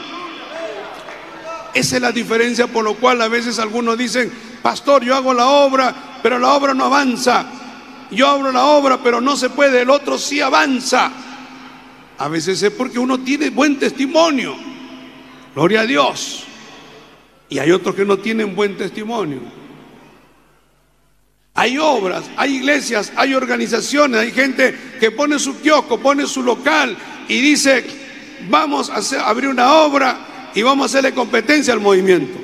Esa es la diferencia por lo cual a veces algunos dicen, pastor, yo hago la obra, pero la obra no avanza. Yo abro la obra, pero no se puede, el otro sí avanza. A veces es porque uno tiene buen testimonio. Gloria a Dios. Y hay otros que no tienen buen testimonio. Hay obras, hay iglesias, hay organizaciones, hay gente que pone su kiosco, pone su local y dice, vamos a abrir una obra y vamos a hacerle competencia al movimiento.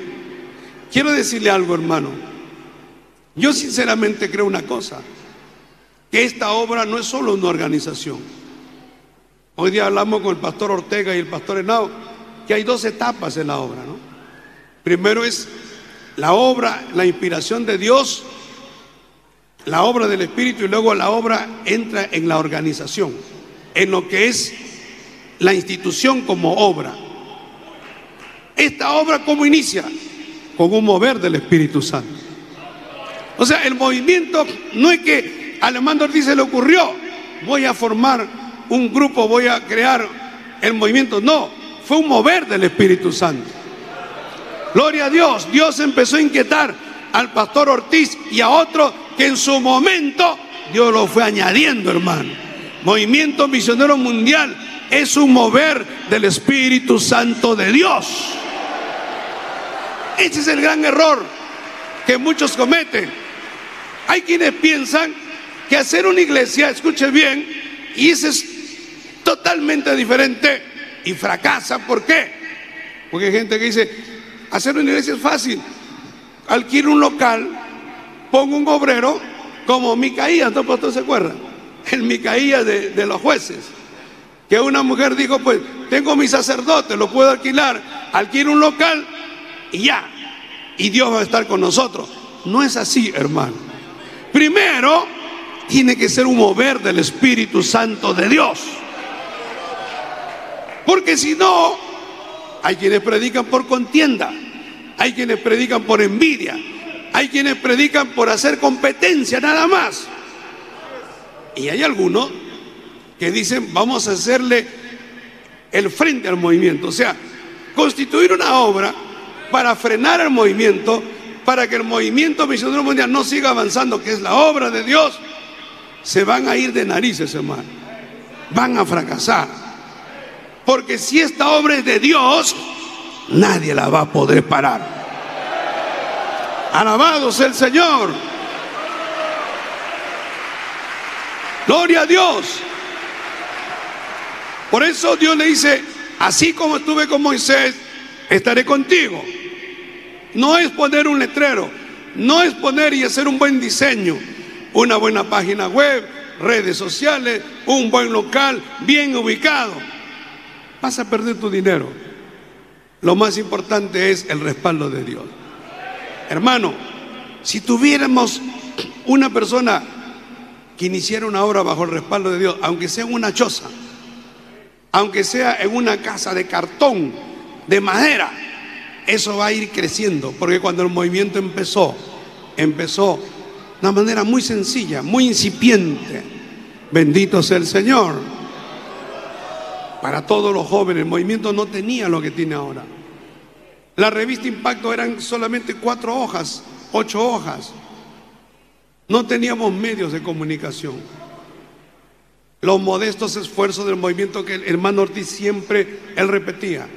Quiero decirle algo, hermano. Yo sinceramente creo una cosa, que esta obra no es solo una organización. Hoy día hablamos con el pastor Ortega y el pastor Henao, que hay dos etapas en la obra, ¿no? Primero es la obra, la inspiración de Dios, la obra del Espíritu y luego la obra entra en la organización, en lo que es la institución como obra. Esta obra cómo inicia? Con un mover del Espíritu Santo. O sea, el movimiento no es que a Alemán Ortiz se le ocurrió, voy a formar un grupo, voy a crear el movimiento. No, fue un mover del Espíritu Santo. Gloria a Dios, Dios empezó a inquietar al pastor Ortiz y a otro que en su momento Dios lo fue añadiendo, hermano. Movimiento Misionero Mundial es un mover del Espíritu Santo de Dios. Ese es el gran error que muchos cometen. Hay quienes piensan que hacer una iglesia, escuche bien, y ese es totalmente diferente y fracasa. ¿Por qué? Porque hay gente que dice, hacer una iglesia es fácil. Alquilo un local, pongo un obrero, como Micaías, ¿no se acuerda? El Micaías de, de los jueces. Que una mujer dijo, pues tengo mi sacerdote, lo puedo alquilar, alquilo un local y ya. Y Dios va a estar con nosotros. No es así, hermano. Primero, tiene que ser un mover del Espíritu Santo de Dios. Porque si no, hay quienes predican por contienda, hay quienes predican por envidia, hay quienes predican por hacer competencia nada más. Y hay algunos que dicen, vamos a hacerle el frente al movimiento, o sea, constituir una obra para frenar el movimiento, para que el movimiento misionero mundial no siga avanzando, que es la obra de Dios, se van a ir de narices, hermano. Van a fracasar. Porque si esta obra es de Dios, nadie la va a poder parar. Alabado sea el Señor. Gloria a Dios. Por eso Dios le dice, así como estuve con Moisés, estaré contigo. No es poner un letrero, no es poner y hacer un buen diseño, una buena página web, redes sociales, un buen local bien ubicado vas a perder tu dinero. Lo más importante es el respaldo de Dios. Hermano, Si tuviéramos una persona que iniciara una obra bajo el respaldo de Dios, aunque sea en una choza, aunque sea en una casa de cartón, de madera, eso va a ir creciendo, porque cuando el movimiento empezó, empezó de una manera muy sencilla, muy incipiente. Bendito sea el Señor. Para todos los jóvenes, el movimiento no tenía lo que tiene ahora. La revista Impacto eran solamente cuatro hojas, ocho hojas. No teníamos medios de comunicación. Los modestos esfuerzos del movimiento que el hermano Ortiz siempre, él repetía.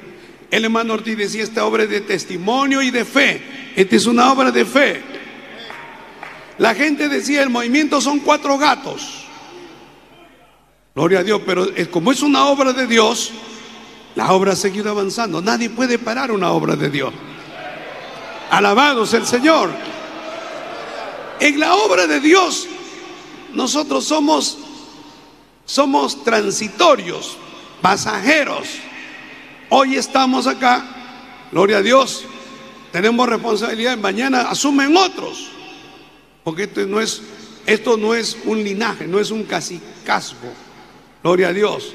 El hermano Ortiz decía, esta obra es de testimonio y de fe. Esta es una obra de fe. La gente decía, el movimiento son cuatro gatos. Gloria a Dios, pero como es una obra de Dios, la obra ha seguido avanzando. Nadie puede parar una obra de Dios. Alabado sea el Señor. En la obra de Dios, nosotros somos, somos transitorios, pasajeros. Hoy estamos acá, gloria a Dios, tenemos responsabilidad, mañana asumen otros. Porque esto no es, esto no es un linaje, no es un casicazgo. Gloria a Dios.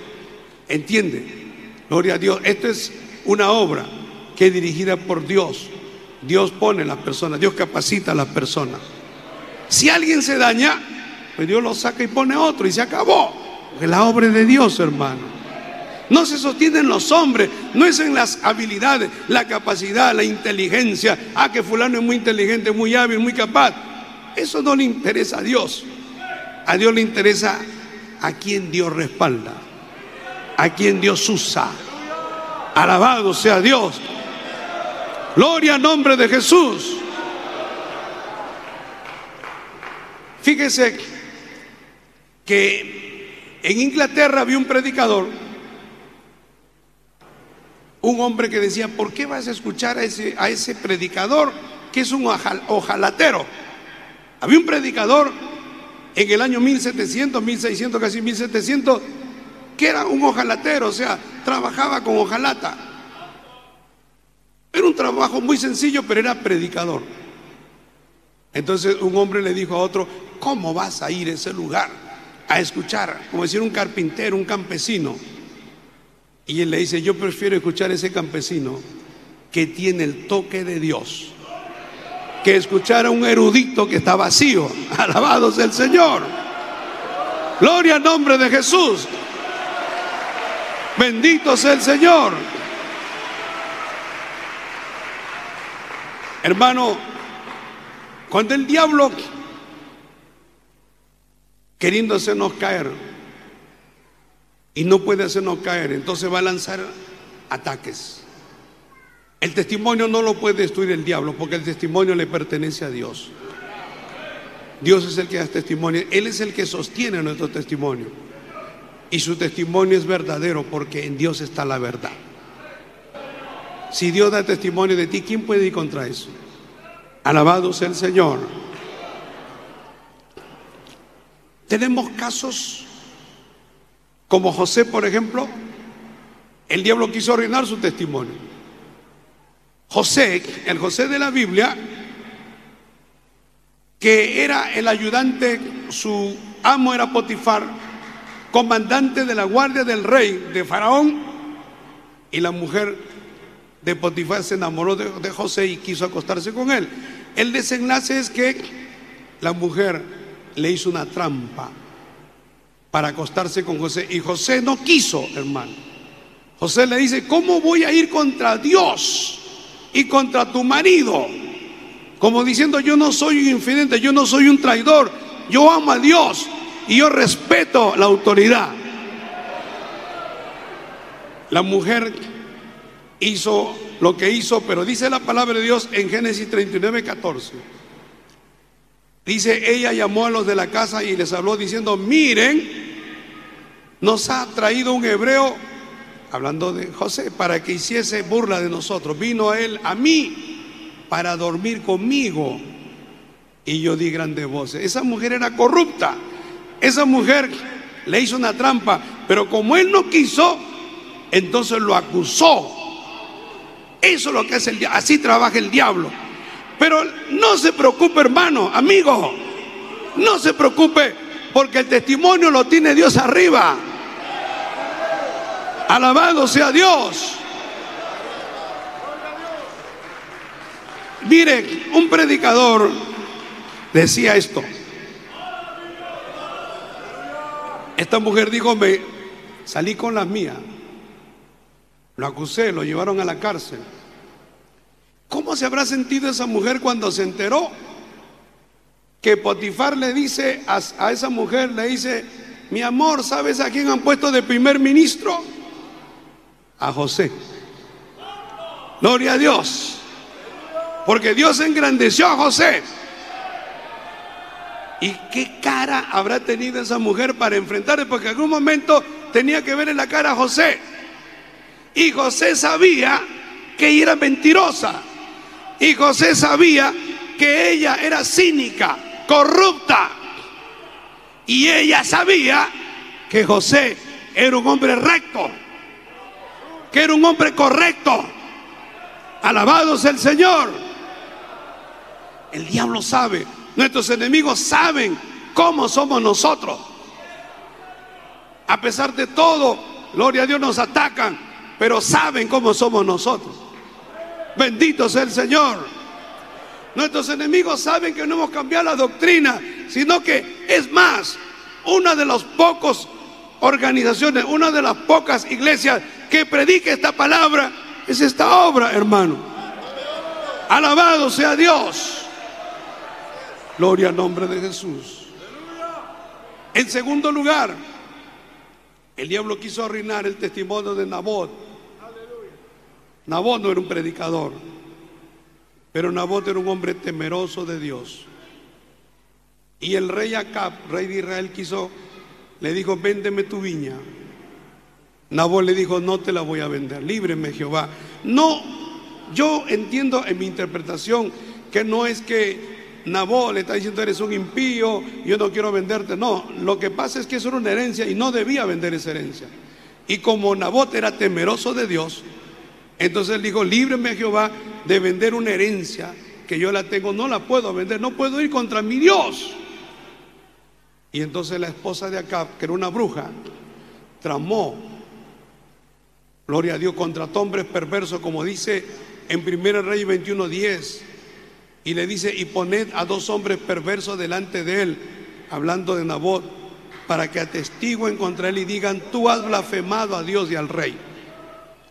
¿Entiende? Gloria a Dios. Esto es una obra que es dirigida por Dios. Dios pone las personas, Dios capacita a las personas. Si alguien se daña, pues Dios lo saca y pone otro y se acabó. Porque la obra de Dios, hermano. No se sostiene en los hombres, no es en las habilidades, la capacidad, la inteligencia. Ah, que fulano es muy inteligente, muy hábil, muy capaz. Eso no le interesa a Dios. A Dios le interesa a quien Dios respalda, a quien Dios usa. Alabado sea Dios. Gloria al nombre de Jesús. Fíjese que en Inglaterra había un predicador, un hombre que decía, ¿por qué vas a escuchar a ese, a ese predicador que es un ojalatero? Había un predicador en el año 1700, 1600, casi 1700, que era un ojalatero, o sea, trabajaba con ojalata. Era un trabajo muy sencillo, pero era predicador. Entonces un hombre le dijo a otro, ¿cómo vas a ir a ese lugar a escuchar, como decir un carpintero, un campesino? Y él le dice, yo prefiero escuchar a ese campesino que tiene el toque de Dios que escuchar a un erudito que está vacío. Alabado sea el Señor. Gloria al nombre de Jesús. Bendito sea el Señor. Hermano, cuando el diablo, queriendo hacernos caer, y no puede hacernos caer, entonces va a lanzar ataques. El testimonio no lo puede destruir el diablo porque el testimonio le pertenece a Dios. Dios es el que da testimonio, Él es el que sostiene nuestro testimonio. Y su testimonio es verdadero porque en Dios está la verdad. Si Dios da testimonio de ti, ¿quién puede ir contra eso? Alabado sea el Señor. Tenemos casos como José, por ejemplo. El diablo quiso arruinar su testimonio. José, el José de la Biblia, que era el ayudante, su amo era Potifar, comandante de la guardia del rey de Faraón, y la mujer de Potifar se enamoró de, José y quiso acostarse con él. El desenlace es que la mujer le hizo una trampa para acostarse con José y José no quiso, hermano. José le dice, ¿cómo voy a ir contra Dios? Y contra tu marido. Como diciendo, yo no soy un infidente, yo no soy un traidor, yo amo a Dios y yo respeto la autoridad. La mujer hizo lo que hizo, pero dice la palabra de Dios en Génesis 39, 14. Dice, ella llamó a los de la casa y les habló diciendo, miren, nos ha traído un hebreo hablando de José, para que hiciese burla de nosotros. Vino él a mí para dormir conmigo. Y yo di grandes voces. Esa mujer era corrupta. Esa mujer le hizo una trampa. Pero como él no quiso, entonces lo acusó. Eso es lo que hace el diablo. Así trabaja el diablo. Pero no se preocupe, hermano, amigo. No se preocupe porque el testimonio lo tiene Dios arriba. Alabado sea Dios. Mire, un predicador decía esto. Esta mujer dijo, me salí con las mías. Lo acusé, lo llevaron a la cárcel. ¿Cómo se habrá sentido esa mujer cuando se enteró que Potifar le dice a, a, esa mujer, le dice, mi amor, ¿sabes a quién han puesto de primer ministro? A José. Gloria a Dios. Porque Dios engrandeció a José. ¿Y qué cara habrá tenido esa mujer para enfrentarle? Porque en algún momento tenía que ver en la cara a José. Y José sabía que ella era mentirosa. Y José sabía que ella era cínica, corrupta. Y ella sabía que José era un hombre recto, que era un hombre correcto. Alabado sea el Señor. El diablo sabe, nuestros enemigos saben cómo somos nosotros. A pesar de todo, gloria a Dios, nos atacan, pero saben cómo somos nosotros. Bendito sea el Señor. Nuestros enemigos saben que no hemos cambiado la doctrina, sino que es más, una de las pocas organizaciones, una de las pocas iglesias que predica esta palabra es esta obra, hermano. Alabado sea Dios. Gloria al nombre de Jesús. En segundo lugar, el diablo quiso arruinar el testimonio de Nabot. Nabot no era un predicador, pero Nabot era un hombre temeroso de Dios. Y el rey Acab, rey de Israel, quiso, le dijo, véndeme tu viña. Nabot le dijo, no te la voy a vender, líbreme Jehová. No, yo entiendo en mi interpretación que no es que Nabot le está diciendo, eres un impío, yo no quiero venderte. No, lo que pasa es que eso era una herencia y no debía vender esa herencia. Y como Nabot era temeroso de Dios, entonces él dijo, líbreme Jehová de vender una herencia que yo la tengo, no la puedo vender, no puedo ir contra mi Dios. Y entonces la esposa de Acab, que era una bruja, tramó, gloria a Dios, contra hombres perversos, como dice en 1 Rey 21.10 y le dice, y poned a dos hombres perversos delante de él, hablando de Nabot, para que atestiguen contra él y digan, tú has blasfemado a Dios y al rey.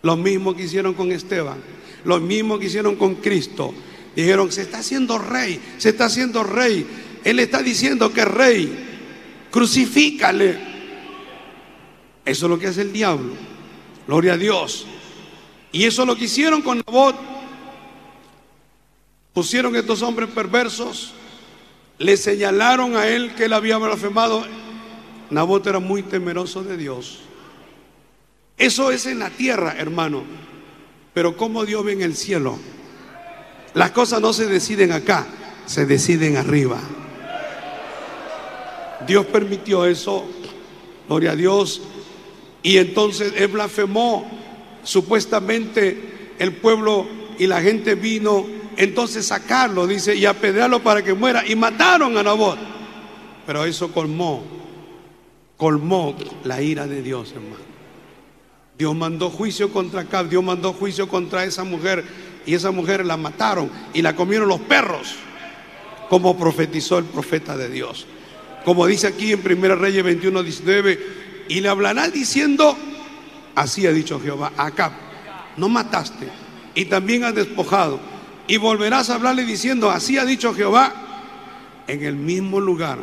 Lo mismo que hicieron con Esteban, lo mismo que hicieron con Cristo. Dijeron, se está haciendo rey, se está haciendo rey. Él está diciendo que es rey, crucifícale. Eso es lo que hace el diablo. Gloria a Dios. Y eso es lo que hicieron con Nabot pusieron estos hombres perversos, le señalaron a él que él había blasfemado. Nabot era muy temeroso de Dios. Eso es en la tierra, hermano. Pero como Dios ve en el cielo? Las cosas no se deciden acá, se deciden arriba. Dios permitió eso, gloria a Dios. Y entonces él blasfemó. Supuestamente el pueblo y la gente vino entonces sacarlo, dice, y apedrearlo para que muera. Y mataron a Nabot. Pero eso colmó, colmó la ira de Dios, hermano. Dios mandó juicio contra Acab, Dios mandó juicio contra esa mujer, y esa mujer la mataron y la comieron los perros, como profetizó el profeta de Dios. Como dice aquí en 1 Reyes 21, 19, y le hablará diciendo, así ha dicho Jehová, Acab, no mataste, y también has despojado y volverás a hablarle diciendo, así ha dicho Jehová, en el mismo lugar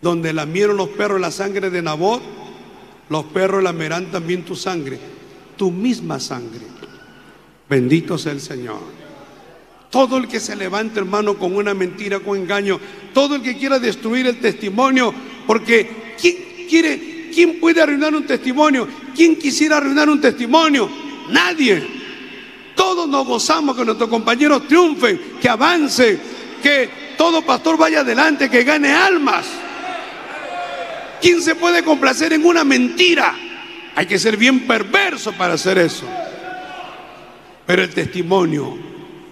donde lamieron los perros la sangre de Nabot, los perros lamerán también tu sangre, tu misma sangre. Bendito sea el Señor. Todo el que se levante, hermano, con una mentira, con engaño, todo el que quiera destruir el testimonio, porque ¿quién quiere, quién puede arruinar un testimonio? ¿Quién quisiera arruinar un testimonio? Nadie. Todos nos gozamos que nuestros compañeros triunfen, que avancen, que todo pastor vaya adelante, que gane almas. ¿Quién se puede complacer en una mentira? Hay que ser bien perverso para hacer eso. Pero el testimonio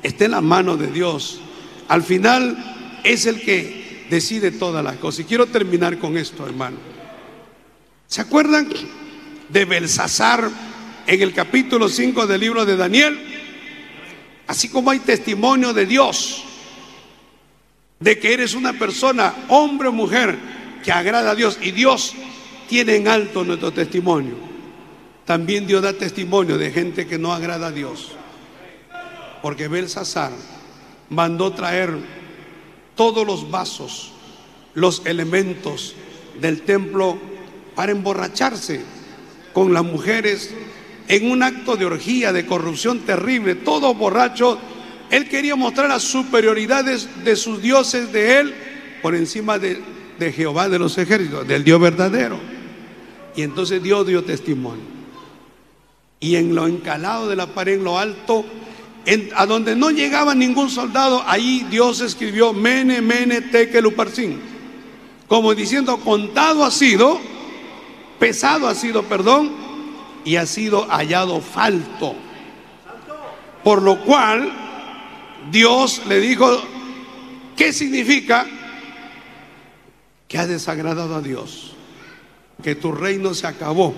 está en la mano de Dios. al final es el que decide todas las cosas. Y quiero terminar con esto, hermano. ¿Se acuerdan de Belsasar en el capítulo 5 del libro de Daniel? Así como hay testimonio de Dios, de que eres una persona, hombre o mujer, que agrada a Dios y Dios tiene en alto nuestro testimonio. También Dios da testimonio de gente que no agrada a Dios. Porque Belsasar mandó traer todos los vasos, los elementos del templo para emborracharse con las mujeres en un acto de orgía, de corrupción terrible, todo borracho. Él quería mostrar las superioridades de sus dioses, de él, por encima de, de Jehová de los ejércitos, del Dios verdadero. Y entonces Dios dio testimonio. Y en lo encalado de la pared, en lo alto, a donde no llegaba ningún soldado, ahí Dios escribió Mene, Mene, Tekeluparsin. Como diciendo, contado ha sido, pesado ha sido, perdón, y ha sido hallado falto. Por lo cual, Dios le dijo, ¿qué significa? Que ha desagradado a Dios, que tu reino se acabó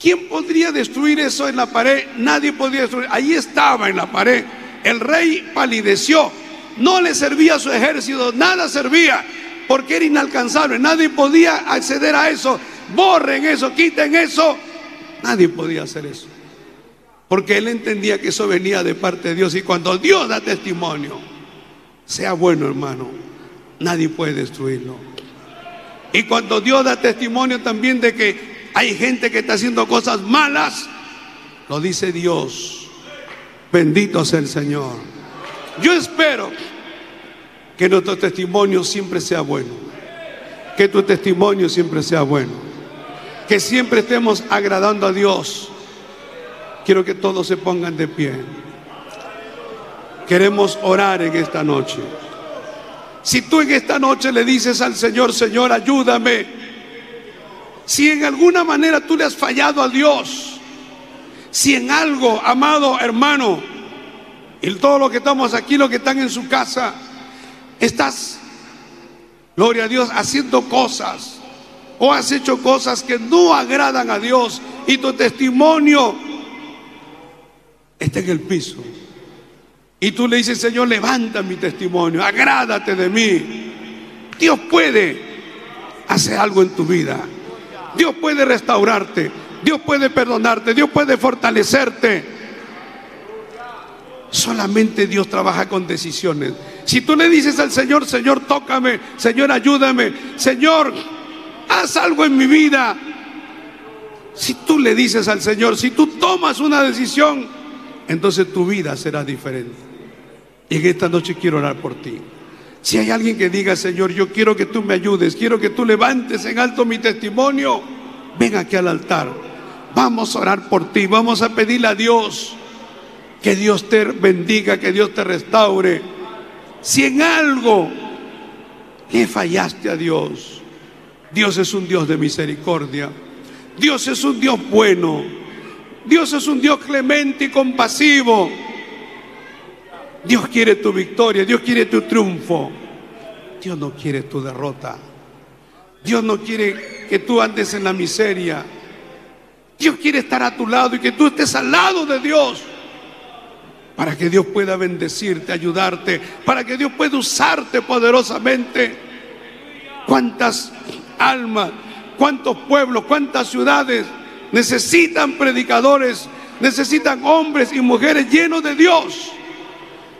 ¿Quién podría destruir eso en la pared? Nadie podía destruir. Ahí estaba en la pared. El rey palideció. No le servía a su ejército, nada servía, porque era inalcanzable. Nadie podía acceder a eso. Borren eso, quiten eso. Nadie podía hacer eso. Porque él entendía que eso venía de parte de Dios. Y cuando Dios da testimonio, sea bueno hermano, nadie puede destruirlo. Y cuando Dios da testimonio también de que hay gente que está haciendo cosas malas. Lo dice Dios. Bendito sea el Señor. Yo espero que nuestro testimonio siempre sea bueno. Que tu testimonio siempre sea bueno. Que siempre estemos agradando a Dios. Quiero que todos se pongan de pie. Queremos orar en esta noche. Si tú en esta noche le dices al Señor, Señor, ayúdame si en alguna manera tú le has fallado a Dios, si en algo, amado hermano, y todo lo que estamos aquí, lo que están en su casa, estás, gloria a Dios, haciendo cosas o has hecho cosas que no agradan a Dios y tu testimonio está en el piso. Y tú le dices, Señor, levanta mi testimonio, agrádate de mí. Dios puede hacer algo en tu vida. Dios puede restaurarte, Dios puede perdonarte, Dios puede fortalecerte. Solamente Dios trabaja con decisiones. Si tú le dices al Señor, Señor, tócame, Señor, ayúdame, Señor, haz algo en mi vida. Si tú le dices al Señor, si tú tomas una decisión, entonces tu vida será diferente. Y en esta noche quiero orar por ti. Si hay alguien que diga, Señor, yo quiero que tú me ayudes, quiero que tú levantes en alto mi testimonio, ven aquí al altar. Vamos a orar por ti, vamos a pedirle a Dios que Dios te bendiga, que Dios te restaure. Si en algo le fallaste a Dios, Dios es un Dios de misericordia. Dios es un Dios bueno. Dios es un Dios clemente y compasivo. Dios quiere tu victoria, Dios quiere tu triunfo. Dios no quiere tu derrota. Dios no quiere que tú andes en la miseria. Dios quiere estar a tu lado y que tú estés al lado de Dios. Para que Dios pueda bendecirte, ayudarte, para que Dios pueda usarte poderosamente. ¿Cuántas almas, cuántos pueblos, cuántas ciudades necesitan predicadores, necesitan hombres y mujeres llenos de Dios?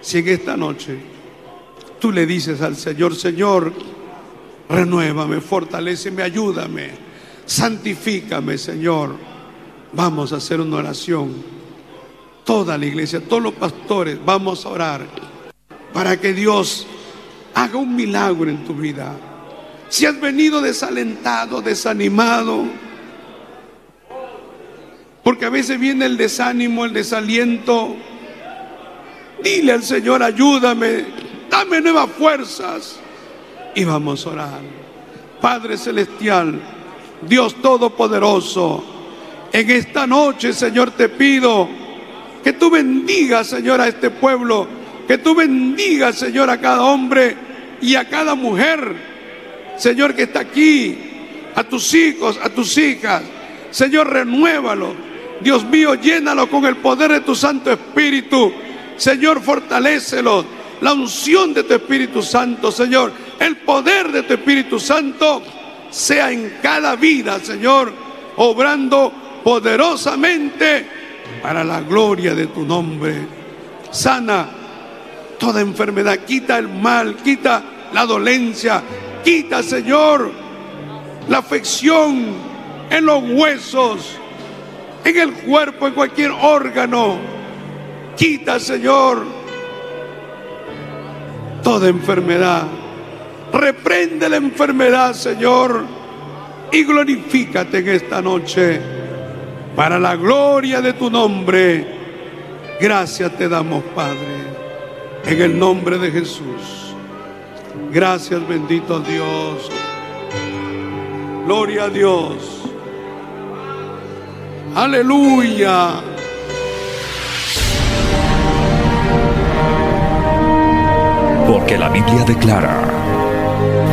Si en esta noche tú le dices al Señor, Señor, renuévame, fortaleceme, ayúdame, santifícame, Señor. Vamos a hacer una oración. Toda la iglesia, todos los pastores, vamos a orar para que Dios haga un milagro en tu vida. Si has venido desalentado, desanimado, porque a veces viene el desánimo, el desaliento, Dile al Señor, ayúdame, dame nuevas fuerzas. Y vamos a orar. Padre Celestial, Dios Todopoderoso, en esta noche, Señor, te pido que tú bendigas, Señor, a este pueblo Que tú bendigas, Señor, a cada hombre y a cada mujer, Señor, que está aquí, a tus hijos, a tus hijas. Señor, renuévalo. Dios mío, llénalo con el poder de tu Santo Espíritu. Señor, fortalécelo. La unción de tu Espíritu Santo, Señor. El poder de tu Espíritu Santo sea en cada vida, Señor, obrando poderosamente para la gloria de tu nombre. Sana toda enfermedad, quita el mal, quita la dolencia, quita, Señor, la afección en los huesos, en el cuerpo, en cualquier órgano. Quita, Señor, toda enfermedad. Reprende la enfermedad, Señor, y glorifícate en esta noche para la gloria de tu nombre. Gracias te damos, Padre, en el nombre de Jesús. Gracias, bendito Dios. Gloria a Dios. Aleluya. Porque la Biblia declara,